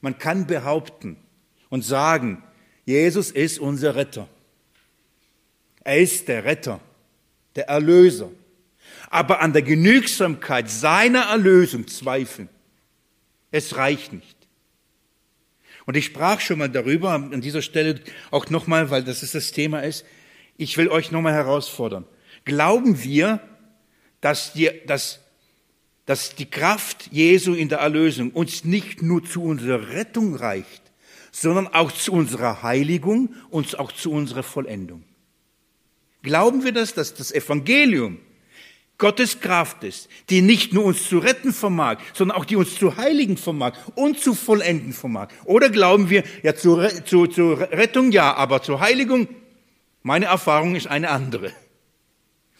Man kann behaupten und sagen, Jesus ist unser Retter. Er ist der Retter, der Erlöser. Aber an der Genügsamkeit seiner Erlösung zweifeln. Es reicht nicht. Und ich sprach schon mal darüber, an dieser Stelle auch nochmal, weil das ist das Thema ist, ich will euch nochmal herausfordern. Glauben wir, dass, die, dass, dass die Kraft Jesu in der Erlösung uns nicht nur zu unserer Rettung reicht, sondern auch zu unserer Heiligung und auch zu unserer Vollendung? Glauben wir das, dass das Evangelium Gottes Kraft ist, die nicht nur uns zu retten vermag, sondern auch die uns zu heiligen vermag und zu vollenden vermag? Oder glauben wir, ja, zur, zu, zur Rettung ja, aber zur Heiligung, meine Erfahrung ist eine andere.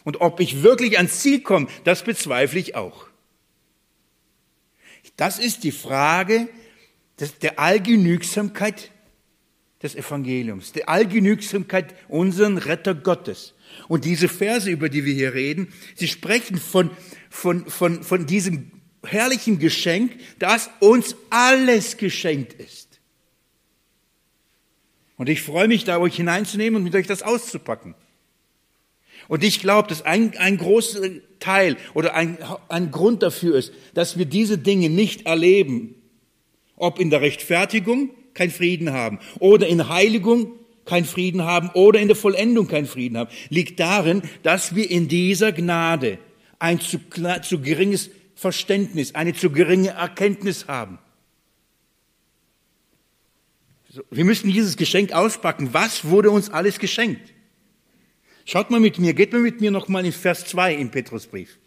Und ob ich wirklich ans Ziel komme, das bezweifle ich auch. Das ist die Frage der Allgenügsamkeit des Evangeliums, der Allgenügsamkeit unseren Retter Gottes. Und diese Verse, über die wir hier reden, sie sprechen von, von, von, von diesem herrlichen Geschenk, das uns alles geschenkt ist. Und ich freue mich, da euch hineinzunehmen und mit euch das auszupacken. Und ich glaube, dass ein, ein großer Teil oder ein, ein Grund dafür ist, dass wir diese Dinge nicht erleben, ob in der Rechtfertigung kein Frieden haben oder in Heiligung kein Frieden haben oder in der Vollendung kein Frieden haben, liegt darin, dass wir in dieser Gnade ein zu, zu geringes Verständnis, eine zu geringe Erkenntnis haben. Wir müssen dieses Geschenk auspacken. Was wurde uns alles geschenkt? Schaut mal mit mir, geht mal mit mir nochmal in Vers 2 im Petrusbrief.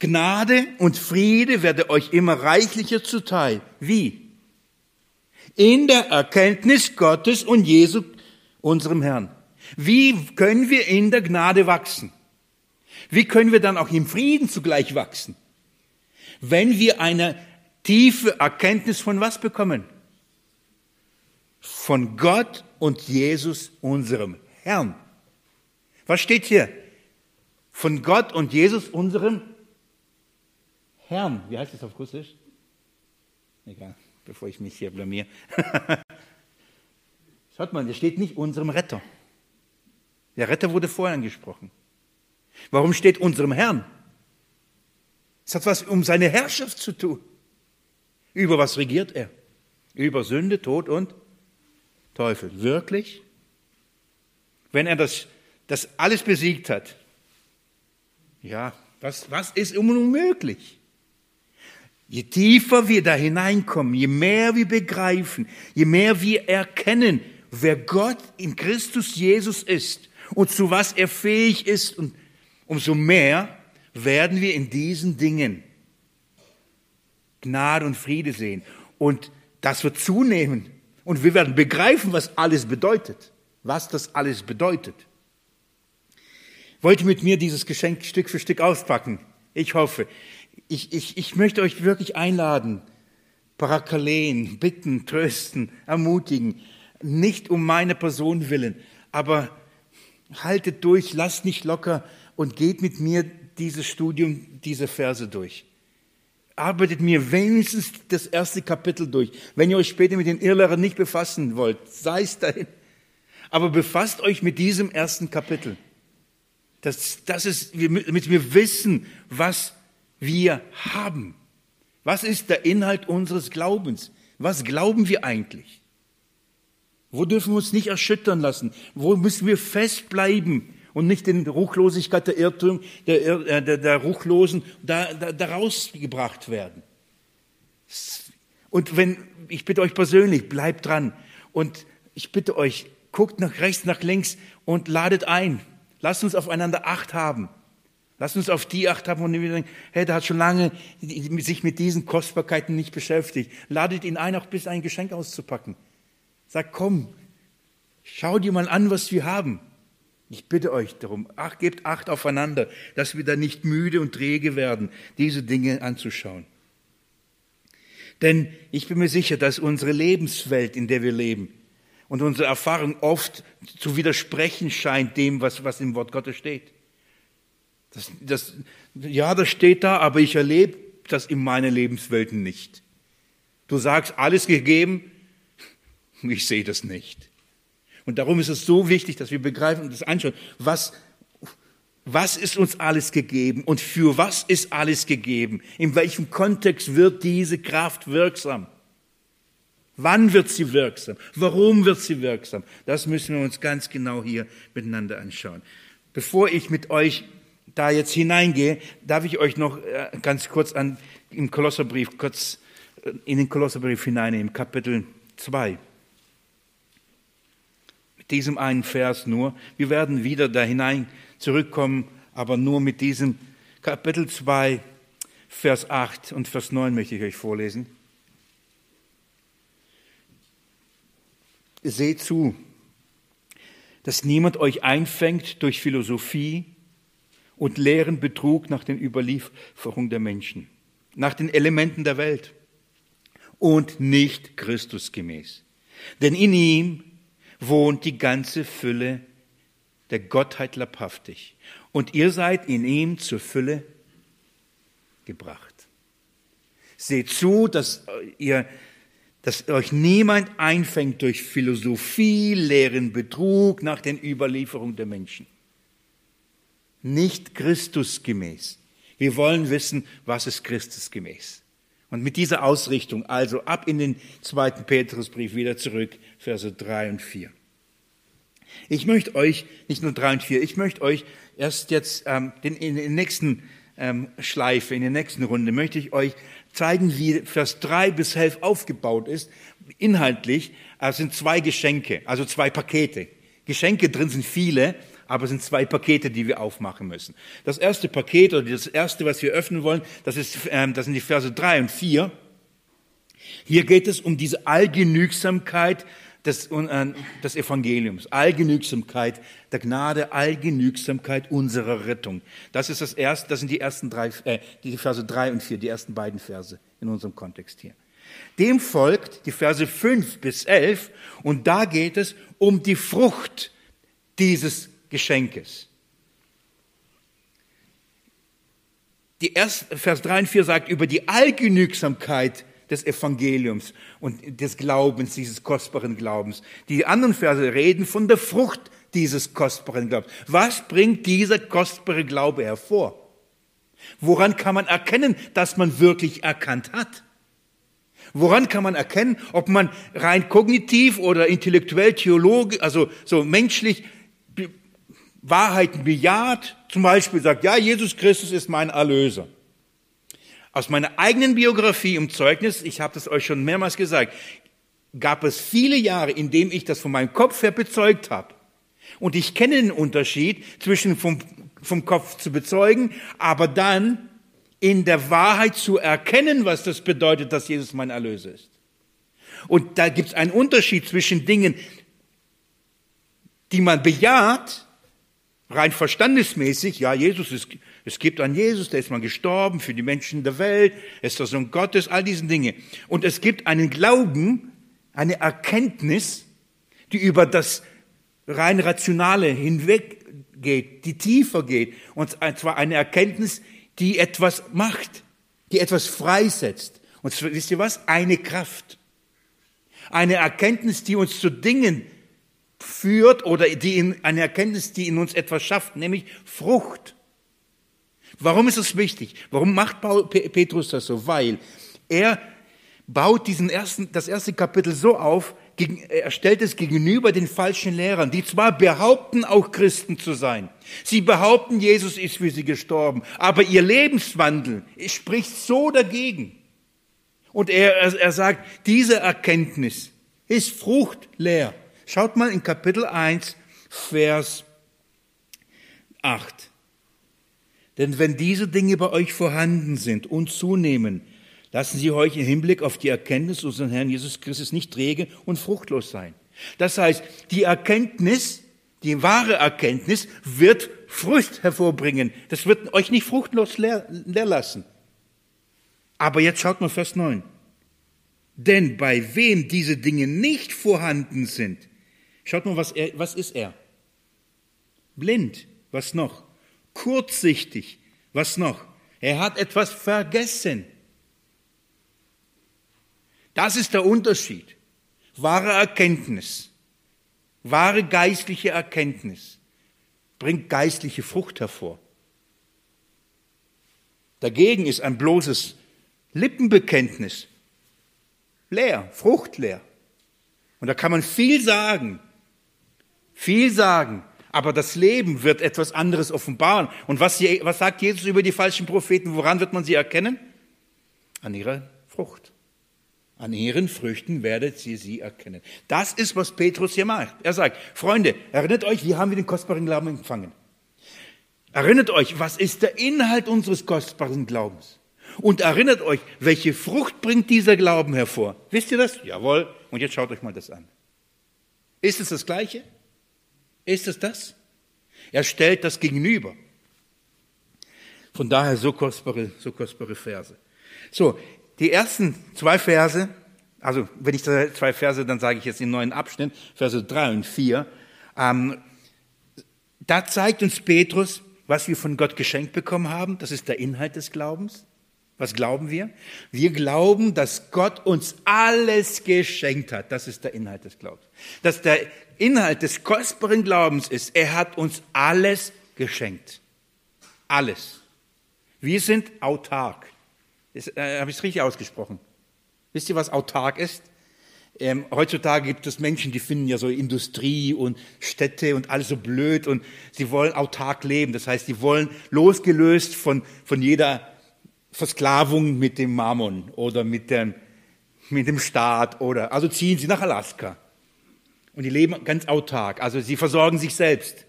Gnade und Friede werde euch immer reichlicher zuteil. Wie? In der Erkenntnis Gottes und Jesu, unserem Herrn. Wie können wir in der Gnade wachsen? Wie können wir dann auch im Frieden zugleich wachsen? Wenn wir eine tiefe Erkenntnis von was bekommen? Von Gott und Jesus, unserem Herrn. Was steht hier? Von Gott und Jesus, unserem Herrn. Wie heißt das auf Russisch? Egal bevor ich mich hier blamier. Schaut mal, da steht nicht unserem Retter. Der Retter wurde vorher angesprochen. Warum steht unserem Herrn? Es hat was um seine Herrschaft zu tun. Über was regiert er? Über Sünde, Tod und Teufel. Wirklich? Wenn er das, das alles besiegt hat, ja, was, was ist unmöglich? Je tiefer wir da hineinkommen, je mehr wir begreifen, je mehr wir erkennen, wer Gott in Christus Jesus ist und zu was er fähig ist, und umso mehr werden wir in diesen Dingen Gnade und Friede sehen. Und das wird zunehmen. Und wir werden begreifen, was alles bedeutet. Was das alles bedeutet. Wollt ihr mit mir dieses Geschenk Stück für Stück auspacken? Ich hoffe ich, ich, ich möchte euch wirklich einladen, parakalen, bitten, trösten, ermutigen, nicht um meine Person willen, aber haltet durch, lasst nicht locker und geht mit mir dieses Studium, diese Verse durch. Arbeitet mir wenigstens das erste Kapitel durch. Wenn ihr euch später mit den Irrlehrern nicht befassen wollt, sei es dahin. Aber befasst euch mit diesem ersten Kapitel. Das, das ist, damit wir wissen, was wir haben. Was ist der Inhalt unseres Glaubens? Was glauben wir eigentlich? Wo dürfen wir uns nicht erschüttern lassen? Wo müssen wir festbleiben und nicht in Ruchlosigkeit der Irrtum, der, äh, der, der Ruchlosen da, da, da rausgebracht werden? Und wenn, ich bitte euch persönlich, bleibt dran. Und ich bitte euch, guckt nach rechts, nach links und ladet ein. Lasst uns aufeinander Acht haben. Lasst uns auf die Acht haben, denen wir denken, hey, der hat schon lange sich mit diesen Kostbarkeiten nicht beschäftigt. Ladet ihn ein, auch bis ein Geschenk auszupacken. Sagt, komm, schau dir mal an, was wir haben. Ich bitte euch darum, ach, gebt Acht aufeinander, dass wir da nicht müde und träge werden, diese Dinge anzuschauen. Denn ich bin mir sicher, dass unsere Lebenswelt, in der wir leben, und unsere Erfahrung oft zu widersprechen scheint dem, was, was im Wort Gottes steht. Das, das, ja, das steht da, aber ich erlebe das in meiner Lebenswelt nicht. Du sagst, alles gegeben, ich sehe das nicht. Und darum ist es so wichtig, dass wir begreifen und das anschauen, was, was ist uns alles gegeben und für was ist alles gegeben? In welchem Kontext wird diese Kraft wirksam? Wann wird sie wirksam? Warum wird sie wirksam? Das müssen wir uns ganz genau hier miteinander anschauen. Bevor ich mit euch da jetzt hineingehe, darf ich euch noch äh, ganz kurz an, im Kolosserbrief, kurz äh, in den Kolosserbrief hineinnehmen, Kapitel 2. Mit diesem einen Vers nur. Wir werden wieder da hinein zurückkommen, aber nur mit diesem Kapitel 2, Vers 8 und Vers 9 möchte ich euch vorlesen. seht zu, dass niemand euch einfängt durch Philosophie und leeren Betrug nach den Überlieferungen der Menschen, nach den Elementen der Welt und nicht Christusgemäß. Denn in ihm wohnt die ganze Fülle der Gottheit leibhaftig und ihr seid in ihm zur Fülle gebracht. Seht zu, dass ihr dass euch niemand einfängt durch Philosophie, leeren Betrug nach den Überlieferungen der Menschen. Nicht Christusgemäß. Wir wollen wissen, was ist Christusgemäß. Und mit dieser Ausrichtung, also ab in den zweiten Petrusbrief wieder zurück, Verse drei und vier. Ich möchte euch, nicht nur drei und vier, ich möchte euch erst jetzt ähm, den, in der nächsten ähm, Schleife, in der nächsten Runde, möchte ich euch zeigen, wie Vers 3 bis 11 aufgebaut ist. Inhaltlich äh, sind zwei Geschenke, also zwei Pakete. Geschenke drin sind viele, aber es sind zwei Pakete, die wir aufmachen müssen. Das erste Paket oder das erste, was wir öffnen wollen, das, ist, ähm, das sind die Verse 3 und 4. Hier geht es um diese Allgenügsamkeit des, äh, des Evangeliums, Allgenügsamkeit der Gnade, Allgenügsamkeit unserer Rettung. Das ist das erste, das sind die ersten drei, äh, die Verse drei und vier, die ersten beiden Verse in unserem Kontext hier. Dem folgt die Verse fünf bis elf und da geht es um die Frucht dieses Geschenkes. Die erste, Vers 3 und 4 sagt über die Allgenügsamkeit des Evangeliums und des Glaubens, dieses kostbaren Glaubens. Die anderen Verse reden von der Frucht dieses kostbaren Glaubens. Was bringt dieser kostbare Glaube hervor? Woran kann man erkennen, dass man wirklich erkannt hat? Woran kann man erkennen, ob man rein kognitiv oder intellektuell, theologisch, also so menschlich Wahrheiten bejaht, zum Beispiel sagt, ja, Jesus Christus ist mein Erlöser. Aus meiner eigenen Biografie im Zeugnis, ich habe das euch schon mehrmals gesagt, gab es viele Jahre, in denen ich das von meinem Kopf her bezeugt habe. Und ich kenne den Unterschied zwischen vom, vom Kopf zu bezeugen, aber dann in der Wahrheit zu erkennen, was das bedeutet, dass Jesus mein Erlöser ist. Und da gibt es einen Unterschied zwischen Dingen, die man bejaht, rein verstandesmäßig, ja, Jesus ist es gibt einen Jesus, der ist mal gestorben für die Menschen der Welt, er ist der Sohn Gottes, all diese Dinge. Und es gibt einen Glauben, eine Erkenntnis, die über das rein Rationale hinweg geht, die tiefer geht. Und zwar eine Erkenntnis, die etwas macht, die etwas freisetzt. Und wisst ihr was? Eine Kraft. Eine Erkenntnis, die uns zu Dingen führt oder die in, eine Erkenntnis, die in uns etwas schafft, nämlich Frucht. Warum ist das wichtig? Warum macht Paul, Petrus das so? Weil er baut diesen ersten, das erste Kapitel so auf, er stellt es gegenüber den falschen Lehrern, die zwar behaupten, auch Christen zu sein. Sie behaupten, Jesus ist für sie gestorben, aber ihr Lebenswandel spricht so dagegen. Und er, er sagt, diese Erkenntnis ist fruchtleer. Schaut mal in Kapitel 1, Vers 8. Denn wenn diese Dinge bei euch vorhanden sind und zunehmen, Lassen Sie euch im Hinblick auf die Erkenntnis unseres Herrn Jesus Christus nicht träge und fruchtlos sein. Das heißt, die Erkenntnis, die wahre Erkenntnis wird Frucht hervorbringen. Das wird euch nicht fruchtlos leer, leer lassen. Aber jetzt schaut mal Vers 9. Denn bei wem diese Dinge nicht vorhanden sind, schaut mal, was, er, was ist er? Blind, was noch? Kurzsichtig, was noch? Er hat etwas vergessen. Das ist der Unterschied. Wahre Erkenntnis, wahre geistliche Erkenntnis bringt geistliche Frucht hervor. Dagegen ist ein bloßes Lippenbekenntnis leer, fruchtleer. Und da kann man viel sagen, viel sagen, aber das Leben wird etwas anderes offenbaren. Und was, was sagt Jesus über die falschen Propheten? Woran wird man sie erkennen? An ihrer Frucht. An ihren Früchten werdet ihr sie erkennen. Das ist, was Petrus hier macht. Er sagt, Freunde, erinnert euch, wie haben wir den kostbaren Glauben empfangen? Erinnert euch, was ist der Inhalt unseres kostbaren Glaubens? Und erinnert euch, welche Frucht bringt dieser Glauben hervor? Wisst ihr das? Jawohl. Und jetzt schaut euch mal das an. Ist es das Gleiche? Ist es das? Er stellt das gegenüber. Von daher so kostbare, so kostbare Verse. So, die ersten zwei Verse, also wenn ich zwei Verse, dann sage ich jetzt den neuen Abschnitt, Verse drei und vier, ähm, da zeigt uns Petrus, was wir von Gott geschenkt bekommen haben. Das ist der Inhalt des Glaubens. Was glauben wir? Wir glauben, dass Gott uns alles geschenkt hat. Das ist der Inhalt des Glaubens. Dass der Inhalt des kostbaren Glaubens ist, er hat uns alles geschenkt. Alles. Wir sind autark. Äh, Habe ich es richtig ausgesprochen? Wisst ihr, was autark ist? Ähm, heutzutage gibt es Menschen, die finden ja so Industrie und Städte und alles so blöd und sie wollen autark leben. Das heißt, sie wollen losgelöst von, von jeder Versklavung mit dem Mammon oder mit dem, mit dem Staat oder, also ziehen sie nach Alaska. Und die leben ganz autark. Also sie versorgen sich selbst.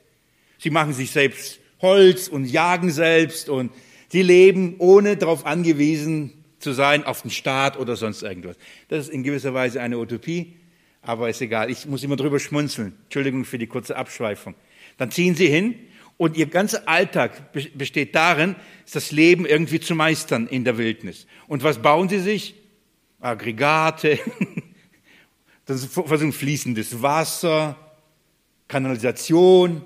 Sie machen sich selbst Holz und jagen selbst und Sie leben ohne darauf angewiesen zu sein auf den Staat oder sonst irgendwas. Das ist in gewisser Weise eine Utopie, aber ist egal. Ich muss immer drüber schmunzeln. Entschuldigung für die kurze Abschweifung. Dann ziehen sie hin und ihr ganzer Alltag besteht darin, das Leben irgendwie zu meistern in der Wildnis. Und was bauen sie sich? Aggregate, das versuchen fließendes Wasser, Kanalisation.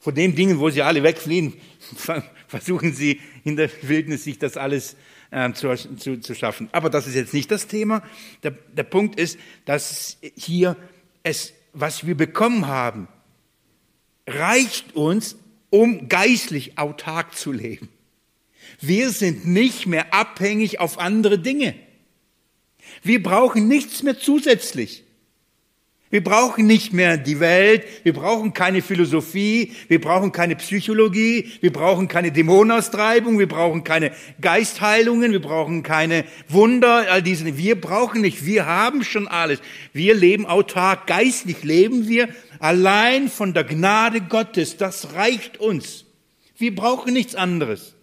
Von den Dingen, wo sie alle wegfliehen, versuchen sie in der Wildnis sich das alles äh, zu, zu, zu schaffen. Aber das ist jetzt nicht das Thema. Der, der Punkt ist, dass hier es, was wir bekommen haben, reicht uns, um geistlich autark zu leben. Wir sind nicht mehr abhängig auf andere Dinge. Wir brauchen nichts mehr zusätzlich. Wir brauchen nicht mehr die Welt, wir brauchen keine Philosophie, wir brauchen keine Psychologie, wir brauchen keine Dämonenaustreibung, wir brauchen keine Geistheilungen, wir brauchen keine Wunder, all diese. Wir brauchen nicht, wir haben schon alles. Wir leben autark, geistlich leben wir allein von der Gnade Gottes. Das reicht uns. Wir brauchen nichts anderes.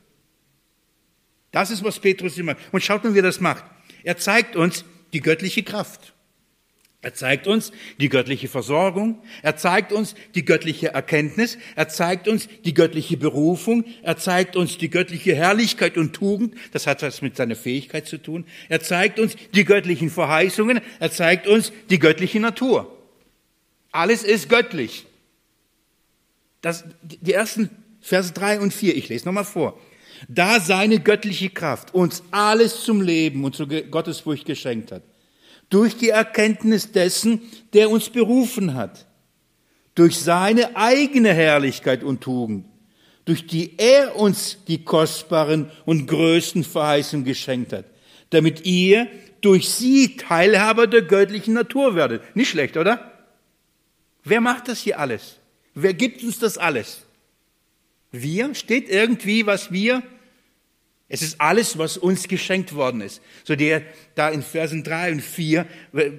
Das ist, was Petrus immer. Und schaut mal, wie er das macht. Er zeigt uns die göttliche Kraft. Er zeigt uns die göttliche Versorgung, er zeigt uns die göttliche Erkenntnis, er zeigt uns die göttliche Berufung, er zeigt uns die göttliche Herrlichkeit und Tugend, das hat was mit seiner Fähigkeit zu tun, er zeigt uns die göttlichen Verheißungen, er zeigt uns die göttliche Natur. Alles ist göttlich. Das, die ersten Verse drei und vier, ich lese nochmal vor. Da seine göttliche Kraft uns alles zum Leben und zur Gottesfurcht geschenkt hat. Durch die Erkenntnis dessen, der uns berufen hat. Durch seine eigene Herrlichkeit und Tugend. Durch die er uns die kostbaren und größten Verheißungen geschenkt hat. Damit ihr durch sie Teilhaber der göttlichen Natur werdet. Nicht schlecht, oder? Wer macht das hier alles? Wer gibt uns das alles? Wir? Steht irgendwie, was wir? Es ist alles, was uns geschenkt worden ist. So der, da in Versen drei und vier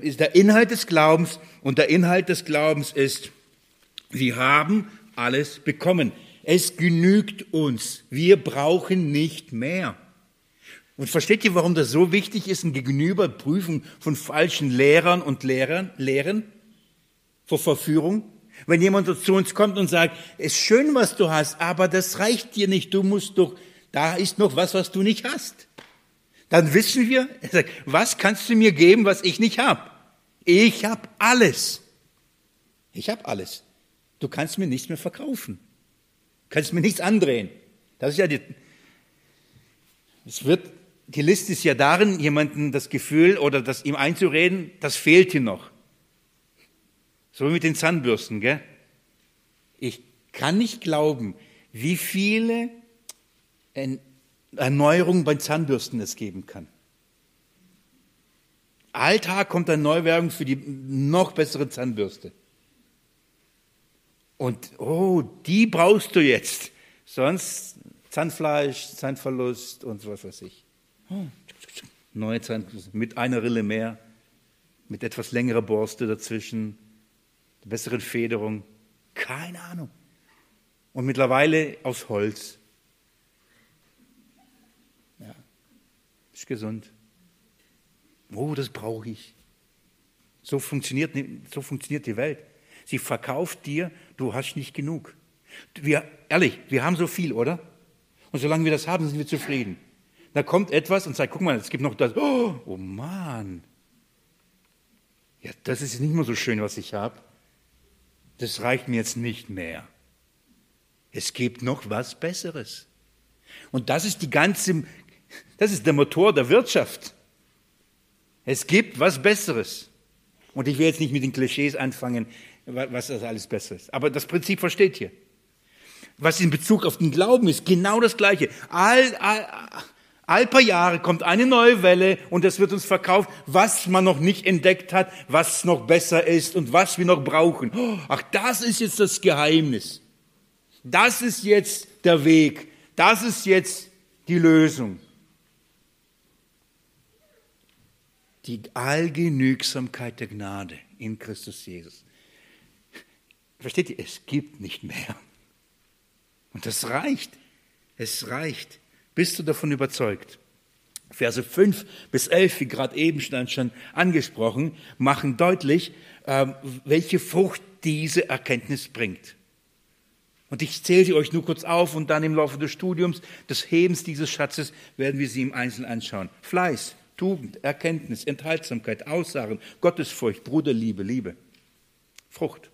ist der Inhalt des Glaubens und der Inhalt des Glaubens ist, wir haben alles bekommen. Es genügt uns. Wir brauchen nicht mehr. Und versteht ihr, warum das so wichtig ist, ein Gegenüberprüfen von falschen Lehrern und Lehrern, Lehren vor Verführung? Wenn jemand zu uns kommt und sagt, es ist schön, was du hast, aber das reicht dir nicht, du musst doch, da ist noch was, was du nicht hast. Dann wissen wir, er sagt, was kannst du mir geben, was ich nicht habe? Ich habe alles. Ich habe alles. Du kannst mir nichts mehr verkaufen. Du kannst mir nichts andrehen. Das ist ja die, es wird, die Liste ist ja darin, jemandem das Gefühl oder das ihm einzureden, das fehlt hier noch. So wie mit den Zahnbürsten, gell? Ich kann nicht glauben, wie viele Erneuerungen bei Zahnbürsten es geben kann. Alltag kommt eine Neuwährung für die noch bessere Zahnbürste. Und, oh, die brauchst du jetzt. Sonst Zahnfleisch, Zahnverlust und was weiß ich. Neue Zahnbürste mit einer Rille mehr, mit etwas längerer Borste dazwischen, besseren Federung, keine Ahnung. Und mittlerweile aus Holz. Ist gesund. Oh, das brauche ich. So funktioniert, so funktioniert die Welt. Sie verkauft dir, du hast nicht genug. Wir, ehrlich, wir haben so viel, oder? Und solange wir das haben, sind wir zufrieden. Da kommt etwas und sagt, guck mal, es gibt noch das. Oh, oh Mann. Ja, das ist nicht mehr so schön, was ich habe das reicht mir jetzt nicht mehr. Es gibt noch was Besseres. Und das ist die ganze, das ist der Motor der Wirtschaft. Es gibt was Besseres. Und ich will jetzt nicht mit den Klischees anfangen, was das alles besser ist. Aber das Prinzip versteht ihr. Was in Bezug auf den Glauben ist, genau das Gleiche. All, all, All paar Jahre kommt eine neue Welle und es wird uns verkauft, was man noch nicht entdeckt hat, was noch besser ist und was wir noch brauchen. Ach, das ist jetzt das Geheimnis. Das ist jetzt der Weg. Das ist jetzt die Lösung. Die Allgenügsamkeit der Gnade in Christus Jesus. Versteht ihr? Es gibt nicht mehr. Und das reicht. Es reicht. Bist du davon überzeugt? Verse 5 bis 11, wie gerade eben schon angesprochen, machen deutlich, ähm, welche Frucht diese Erkenntnis bringt. Und ich zähle sie euch nur kurz auf und dann im Laufe des Studiums, des Hebens dieses Schatzes, werden wir sie im Einzelnen anschauen. Fleiß, Tugend, Erkenntnis, Enthaltsamkeit, Aussagen, Gottesfurcht, Bruderliebe, Liebe. Frucht.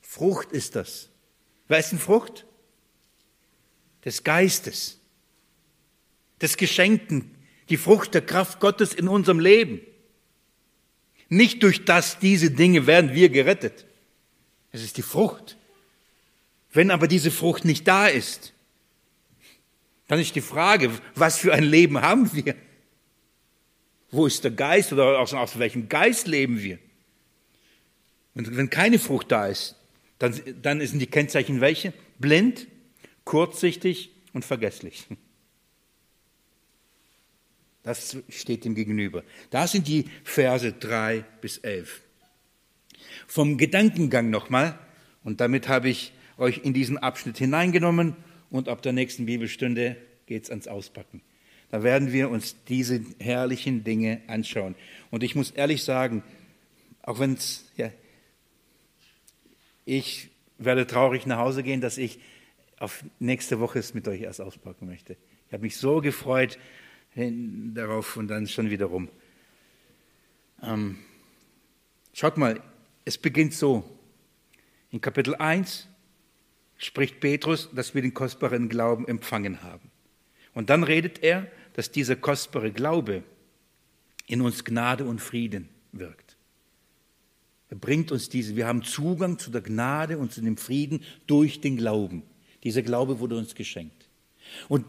Frucht ist das. Wer ist denn Frucht? Des Geistes des Geschenkten, die Frucht der Kraft Gottes in unserem Leben. Nicht durch das, diese Dinge werden wir gerettet. Es ist die Frucht. Wenn aber diese Frucht nicht da ist, dann ist die Frage, was für ein Leben haben wir? Wo ist der Geist oder aus, aus welchem Geist leben wir? Und wenn keine Frucht da ist, dann, dann sind die Kennzeichen welche? Blind, kurzsichtig und vergesslich. Das steht ihm gegenüber. Da sind die Verse drei bis elf. Vom Gedankengang nochmal, und damit habe ich euch in diesen Abschnitt hineingenommen und ab der nächsten Bibelstunde geht es ans Auspacken. Da werden wir uns diese herrlichen Dinge anschauen. Und ich muss ehrlich sagen, auch wenn es, ja, ich werde traurig nach Hause gehen, dass ich auf nächste Woche es mit euch erst auspacken möchte. Ich habe mich so gefreut, darauf und dann schon wieder rum. Ähm, schaut mal, es beginnt so. In Kapitel 1 spricht Petrus, dass wir den kostbaren Glauben empfangen haben. Und dann redet er, dass dieser kostbare Glaube in uns Gnade und Frieden wirkt. Er bringt uns diese, wir haben Zugang zu der Gnade und zu dem Frieden durch den Glauben. Dieser Glaube wurde uns geschenkt. Und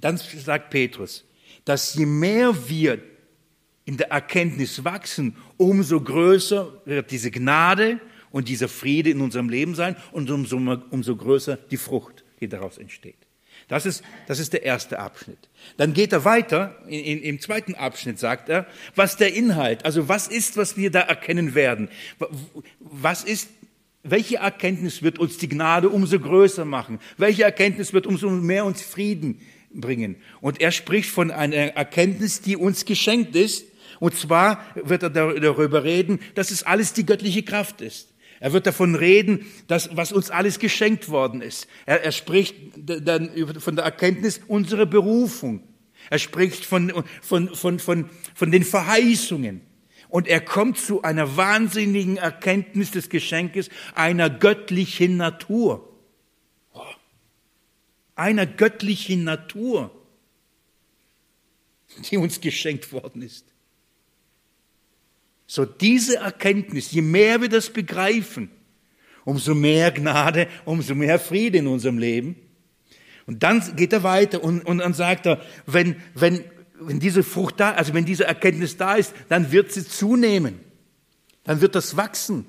dann sagt Petrus, dass je mehr wir in der Erkenntnis wachsen, umso größer wird diese Gnade und dieser Friede in unserem Leben sein und umso, umso größer die Frucht, die daraus entsteht. Das ist, das ist der erste Abschnitt. Dann geht er weiter, in, in, im zweiten Abschnitt sagt er, was der Inhalt, also was ist, was wir da erkennen werden. Was ist, welche Erkenntnis wird uns die Gnade umso größer machen? Welche Erkenntnis wird umso mehr uns Frieden bringen? Und er spricht von einer Erkenntnis, die uns geschenkt ist. Und zwar wird er darüber reden, dass es alles die göttliche Kraft ist. Er wird davon reden, dass, was uns alles geschenkt worden ist. Er, er spricht dann von der Erkenntnis unserer Berufung. Er spricht von, von, von, von, von den Verheißungen. Und er kommt zu einer wahnsinnigen Erkenntnis des Geschenkes einer göttlichen Natur. Einer göttlichen Natur, die uns geschenkt worden ist. So diese Erkenntnis, je mehr wir das begreifen, umso mehr Gnade, umso mehr Friede in unserem Leben. Und dann geht er weiter und, und dann sagt er, wenn, wenn, wenn diese Frucht da, also wenn diese Erkenntnis da ist, dann wird sie zunehmen. Dann wird das wachsen.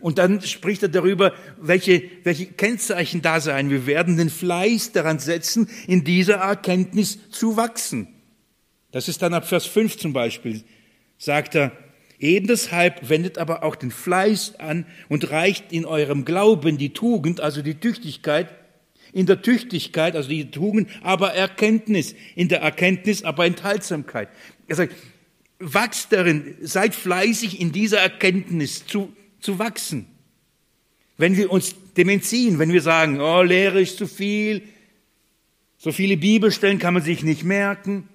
Und dann spricht er darüber, welche, welche Kennzeichen da sein. Wir werden den Fleiß daran setzen, in dieser Erkenntnis zu wachsen. Das ist dann ab Vers 5 zum Beispiel sagt er, eben deshalb wendet aber auch den Fleiß an und reicht in eurem Glauben die Tugend, also die Tüchtigkeit, in der Tüchtigkeit, also die Tugend, aber Erkenntnis, in der Erkenntnis aber Enthaltsamkeit. Er sagt, wachst darin, seid fleißig in dieser Erkenntnis zu, zu wachsen. Wenn wir uns dem entziehen, wenn wir sagen, oh, Lehre ist zu viel, so viele Bibelstellen kann man sich nicht merken,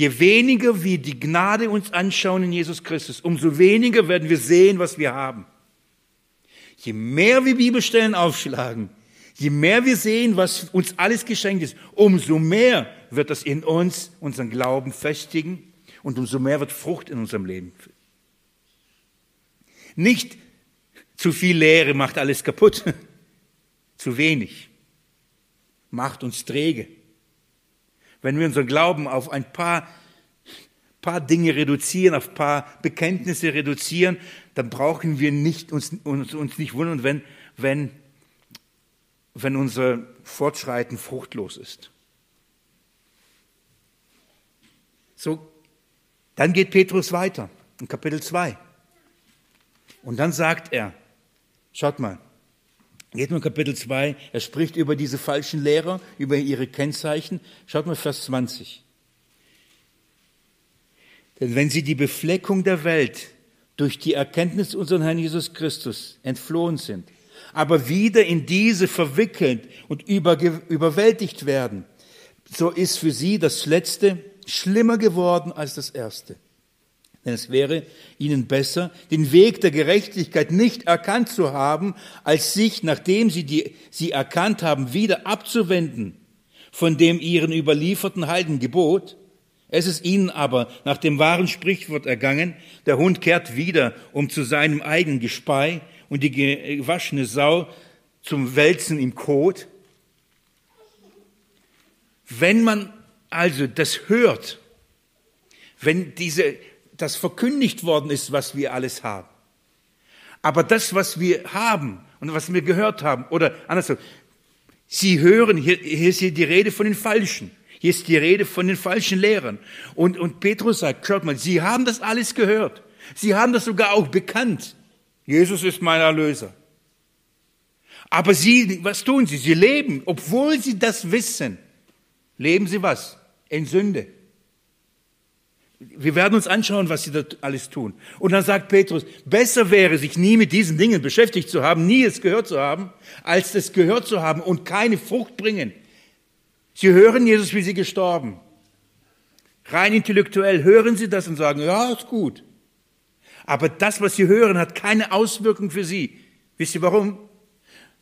Je weniger wir die Gnade uns anschauen in Jesus Christus, umso weniger werden wir sehen, was wir haben. Je mehr wir Bibelstellen aufschlagen, je mehr wir sehen, was uns alles geschenkt ist, umso mehr wird das in uns unseren Glauben festigen und umso mehr wird Frucht in unserem Leben. Nicht zu viel Lehre macht alles kaputt, zu wenig macht uns träge. Wenn wir unseren Glauben auf ein paar, paar Dinge reduzieren, auf ein paar Bekenntnisse reduzieren, dann brauchen wir nicht, uns, uns, uns nicht wundern, wenn, wenn, wenn unser Fortschreiten fruchtlos ist. So, dann geht Petrus weiter in Kapitel 2. Und dann sagt er, schaut mal, Geht mal Kapitel 2, er spricht über diese falschen Lehrer, über ihre Kennzeichen. Schaut mal Vers 20. Denn wenn sie die Befleckung der Welt durch die Erkenntnis unseres Herrn Jesus Christus entflohen sind, aber wieder in diese verwickelt und überwältigt werden, so ist für sie das Letzte schlimmer geworden als das Erste. Denn es wäre ihnen besser, den Weg der Gerechtigkeit nicht erkannt zu haben, als sich, nachdem sie die, sie erkannt haben, wieder abzuwenden von dem ihren überlieferten Heidengebot. Es ist ihnen aber nach dem wahren Sprichwort ergangen, der Hund kehrt wieder, um zu seinem eigenen Gespei und die gewaschene Sau zum Wälzen im Kot. Wenn man also das hört, wenn diese das verkündigt worden ist, was wir alles haben. Aber das, was wir haben und was wir gehört haben, oder andersrum, Sie hören, hier, hier ist hier die Rede von den Falschen. Hier ist die Rede von den falschen Lehrern. Und, und Petrus sagt, schaut mal, Sie haben das alles gehört. Sie haben das sogar auch bekannt. Jesus ist mein Erlöser. Aber Sie, was tun Sie? Sie leben, obwohl Sie das wissen, leben Sie was? In Sünde. Wir werden uns anschauen, was sie da alles tun. Und dann sagt Petrus, besser wäre, sich nie mit diesen Dingen beschäftigt zu haben, nie es gehört zu haben, als es gehört zu haben und keine Frucht bringen. Sie hören Jesus, wie sie gestorben. Rein intellektuell hören sie das und sagen, ja, ist gut. Aber das, was sie hören, hat keine Auswirkung für sie, Wisst ihr warum?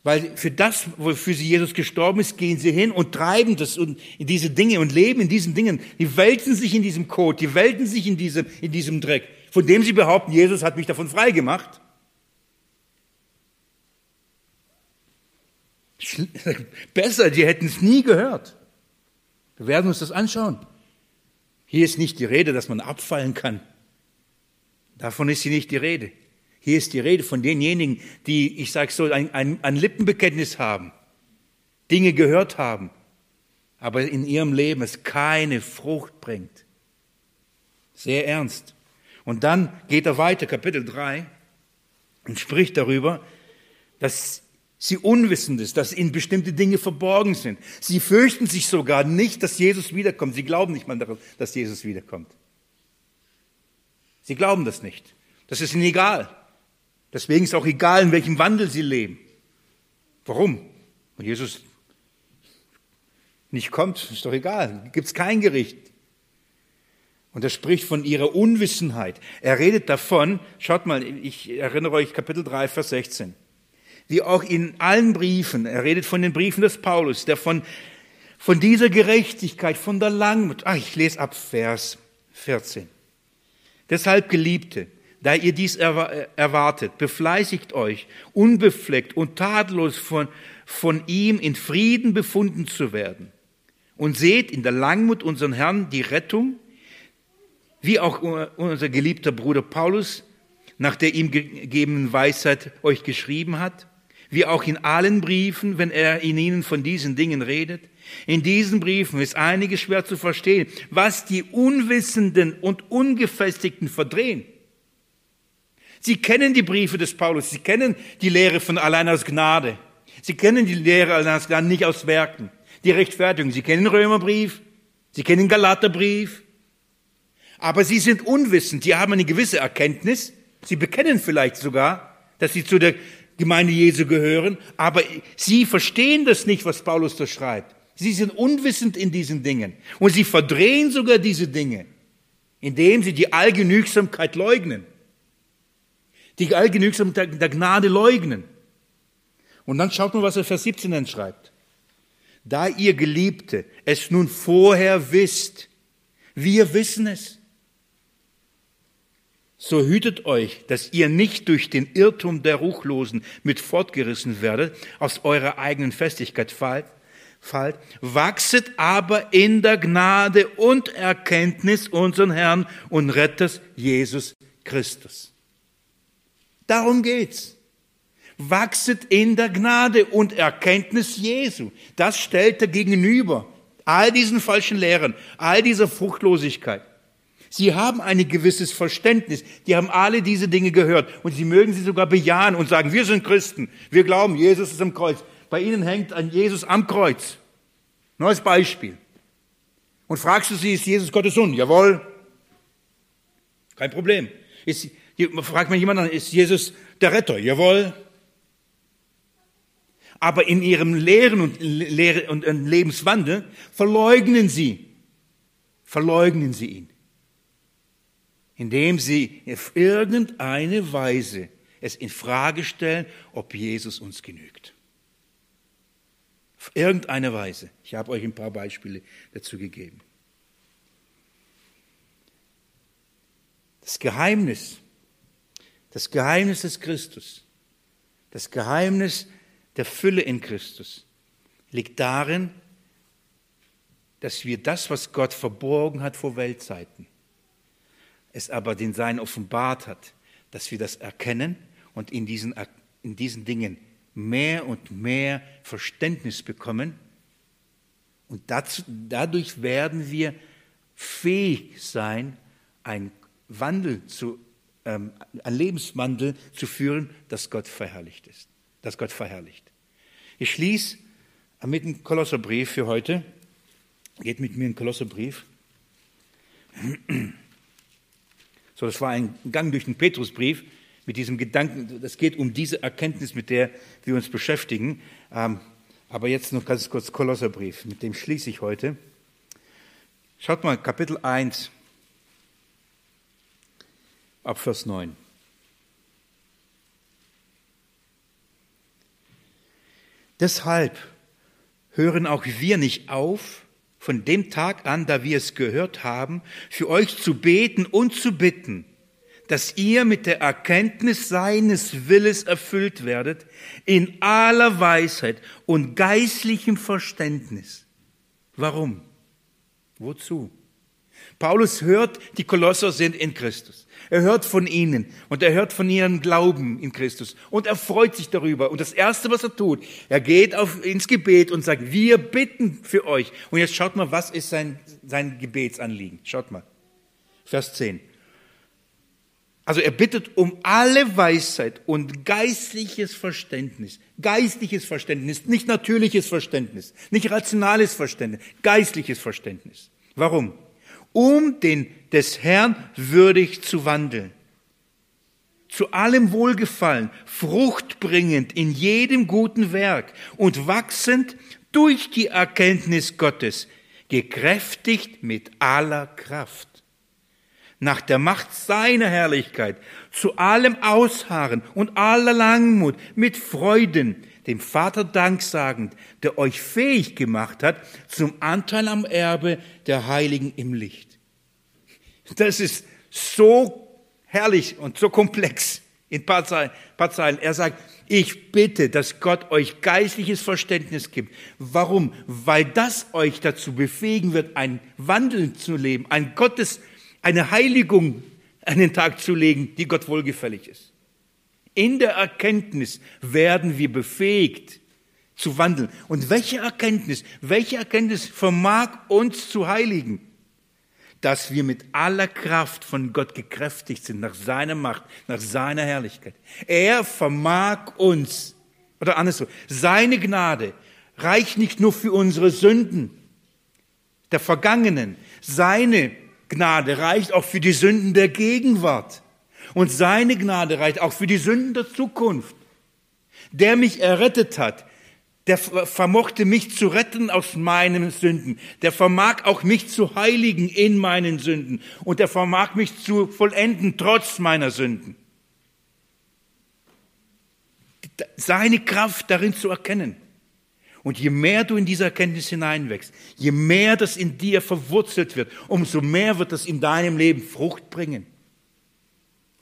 Weil für das, wofür sie Jesus gestorben ist, gehen sie hin und treiben das in diese Dinge und leben in diesen Dingen. Die wälzen sich in diesem Kot, die wälzen sich in diesem, in diesem Dreck, von dem sie behaupten, Jesus hat mich davon frei gemacht. Besser, die hätten es nie gehört. Wir werden uns das anschauen. Hier ist nicht die Rede, dass man abfallen kann. Davon ist hier nicht die Rede. Hier ist die Rede von denjenigen, die, ich sage so, ein, ein, ein Lippenbekenntnis haben, Dinge gehört haben, aber in ihrem Leben es keine Frucht bringt. Sehr ernst. Und dann geht er weiter, Kapitel 3, und spricht darüber, dass sie unwissend ist, dass ihnen bestimmte Dinge verborgen sind. Sie fürchten sich sogar nicht, dass Jesus wiederkommt. Sie glauben nicht mal daran, dass Jesus wiederkommt. Sie glauben das nicht. Das ist ihnen egal. Deswegen ist auch egal, in welchem Wandel sie leben. Warum? Wenn Jesus nicht kommt, ist doch egal. Gibt es kein Gericht. Und er spricht von ihrer Unwissenheit. Er redet davon, schaut mal, ich erinnere euch Kapitel 3, Vers 16 wie auch in allen Briefen, er redet von den Briefen des Paulus, der von, von dieser Gerechtigkeit, von der Langmut, ach, ich lese ab Vers 14. Deshalb, Geliebte, da ihr dies erwartet, befleißigt euch, unbefleckt und tadellos von, von ihm in Frieden befunden zu werden. Und seht in der Langmut unseren Herrn die Rettung, wie auch unser geliebter Bruder Paulus nach der ihm gegebenen Weisheit euch geschrieben hat wie auch in allen Briefen, wenn er in ihnen von diesen Dingen redet. In diesen Briefen ist einiges schwer zu verstehen, was die Unwissenden und Ungefestigten verdrehen. Sie kennen die Briefe des Paulus, sie kennen die Lehre von allein aus Gnade. Sie kennen die Lehre allein aus Gnade nicht aus Werken. Die Rechtfertigung, sie kennen den Römerbrief, sie kennen den Galaterbrief. Aber sie sind unwissend, sie haben eine gewisse Erkenntnis, sie bekennen vielleicht sogar, dass sie zu der Gemeinde Jesu gehören, aber sie verstehen das nicht, was Paulus da schreibt. Sie sind unwissend in diesen Dingen und sie verdrehen sogar diese Dinge, indem sie die Allgenügsamkeit leugnen. Die Allgenügsamkeit der Gnade leugnen. Und dann schaut mal, was er Vers 17 dann schreibt. Da ihr Geliebte es nun vorher wisst, wir wissen es, so hütet euch, dass ihr nicht durch den Irrtum der Ruchlosen mit fortgerissen werdet, aus eurer eigenen Festigkeit fallt, fallt, wachset aber in der Gnade und Erkenntnis unseren Herrn und Retters Jesus Christus. Darum geht's. Wachset in der Gnade und Erkenntnis Jesu. Das stellt er gegenüber all diesen falschen Lehren, all dieser Fruchtlosigkeit. Sie haben ein gewisses Verständnis. Die haben alle diese Dinge gehört. Und sie mögen sie sogar bejahen und sagen, wir sind Christen. Wir glauben, Jesus ist am Kreuz. Bei ihnen hängt ein Jesus am Kreuz. Neues Beispiel. Und fragst du sie, ist Jesus Gottes Sohn? Jawohl. Kein Problem. Ist, fragt man jemanden, ist Jesus der Retter? Jawohl. Aber in ihrem Lehren und, Lehre und Lebenswandel verleugnen sie, verleugnen sie ihn indem sie auf irgendeine Weise es in Frage stellen, ob Jesus uns genügt. Auf irgendeine Weise. Ich habe euch ein paar Beispiele dazu gegeben. Das Geheimnis, das Geheimnis des Christus, das Geheimnis der Fülle in Christus liegt darin, dass wir das, was Gott verborgen hat vor Weltzeiten, es aber den Sein offenbart hat, dass wir das erkennen und in diesen, in diesen Dingen mehr und mehr Verständnis bekommen. Und dazu, dadurch werden wir fähig sein, einen Wandel zu, ähm, einen Lebenswandel zu führen, dass Gott verherrlicht ist, dass Gott verherrlicht. Ich schließe mit dem Kolosserbrief für heute. Geht mit mir in den Kolosserbrief. So, das war ein Gang durch den Petrusbrief mit diesem Gedanken, es geht um diese Erkenntnis, mit der wir uns beschäftigen. Ähm, aber jetzt noch ganz kurz Kolosserbrief, mit dem schließe ich heute. Schaut mal, Kapitel 1, ab Vers 9. Deshalb hören auch wir nicht auf, von dem Tag an, da wir es gehört haben, für euch zu beten und zu bitten, dass ihr mit der Erkenntnis seines Willes erfüllt werdet, in aller Weisheit und geistlichem Verständnis. Warum? Wozu? Paulus hört, die Kolosser sind in Christus. Er hört von ihnen und er hört von ihrem Glauben in Christus und er freut sich darüber. Und das Erste, was er tut, er geht auf, ins Gebet und sagt, wir bitten für euch. Und jetzt schaut mal, was ist sein, sein Gebetsanliegen? Schaut mal. Vers 10. Also er bittet um alle Weisheit und geistliches Verständnis. Geistliches Verständnis, nicht natürliches Verständnis, nicht rationales Verständnis, geistliches Verständnis. Warum? Um den des Herrn würdig zu wandeln. Zu allem Wohlgefallen, fruchtbringend in jedem guten Werk und wachsend durch die Erkenntnis Gottes, gekräftigt mit aller Kraft nach der Macht seiner Herrlichkeit, zu allem Ausharren und aller Langmut, mit Freuden, dem Vater Dank sagend, der euch fähig gemacht hat zum Anteil am Erbe der Heiligen im Licht. Das ist so herrlich und so komplex in paar Zeilen. Paar Zeilen. Er sagt, ich bitte, dass Gott euch geistliches Verständnis gibt. Warum? Weil das euch dazu befähigen wird, ein Wandeln zu leben, ein Gottes eine Heiligung an den Tag zu legen, die Gott wohlgefällig ist. In der Erkenntnis werden wir befähigt zu wandeln. Und welche Erkenntnis, welche Erkenntnis vermag uns zu heiligen? Dass wir mit aller Kraft von Gott gekräftigt sind, nach seiner Macht, nach seiner Herrlichkeit. Er vermag uns, oder andersso, seine Gnade reicht nicht nur für unsere Sünden der Vergangenen, seine Gnade reicht auch für die Sünden der Gegenwart. Und seine Gnade reicht auch für die Sünden der Zukunft. Der mich errettet hat, der vermochte mich zu retten aus meinen Sünden. Der vermag auch mich zu heiligen in meinen Sünden. Und der vermag mich zu vollenden trotz meiner Sünden. Seine Kraft darin zu erkennen. Und je mehr du in diese Erkenntnis hineinwächst, je mehr das in dir verwurzelt wird, umso mehr wird das in deinem Leben Frucht bringen.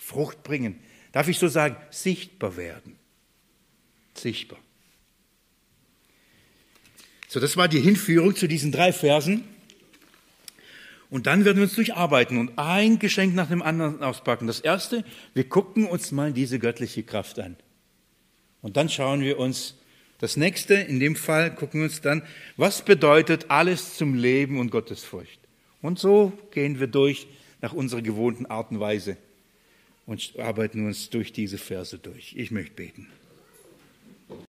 Frucht bringen. Darf ich so sagen, sichtbar werden. Sichtbar. So, das war die Hinführung zu diesen drei Versen. Und dann werden wir uns durcharbeiten und ein Geschenk nach dem anderen auspacken. Das erste, wir gucken uns mal diese göttliche Kraft an. Und dann schauen wir uns das nächste, in dem Fall, gucken wir uns dann, was bedeutet alles zum Leben und Gottesfurcht? Und so gehen wir durch nach unserer gewohnten Art und Weise und arbeiten uns durch diese Verse durch. Ich möchte beten.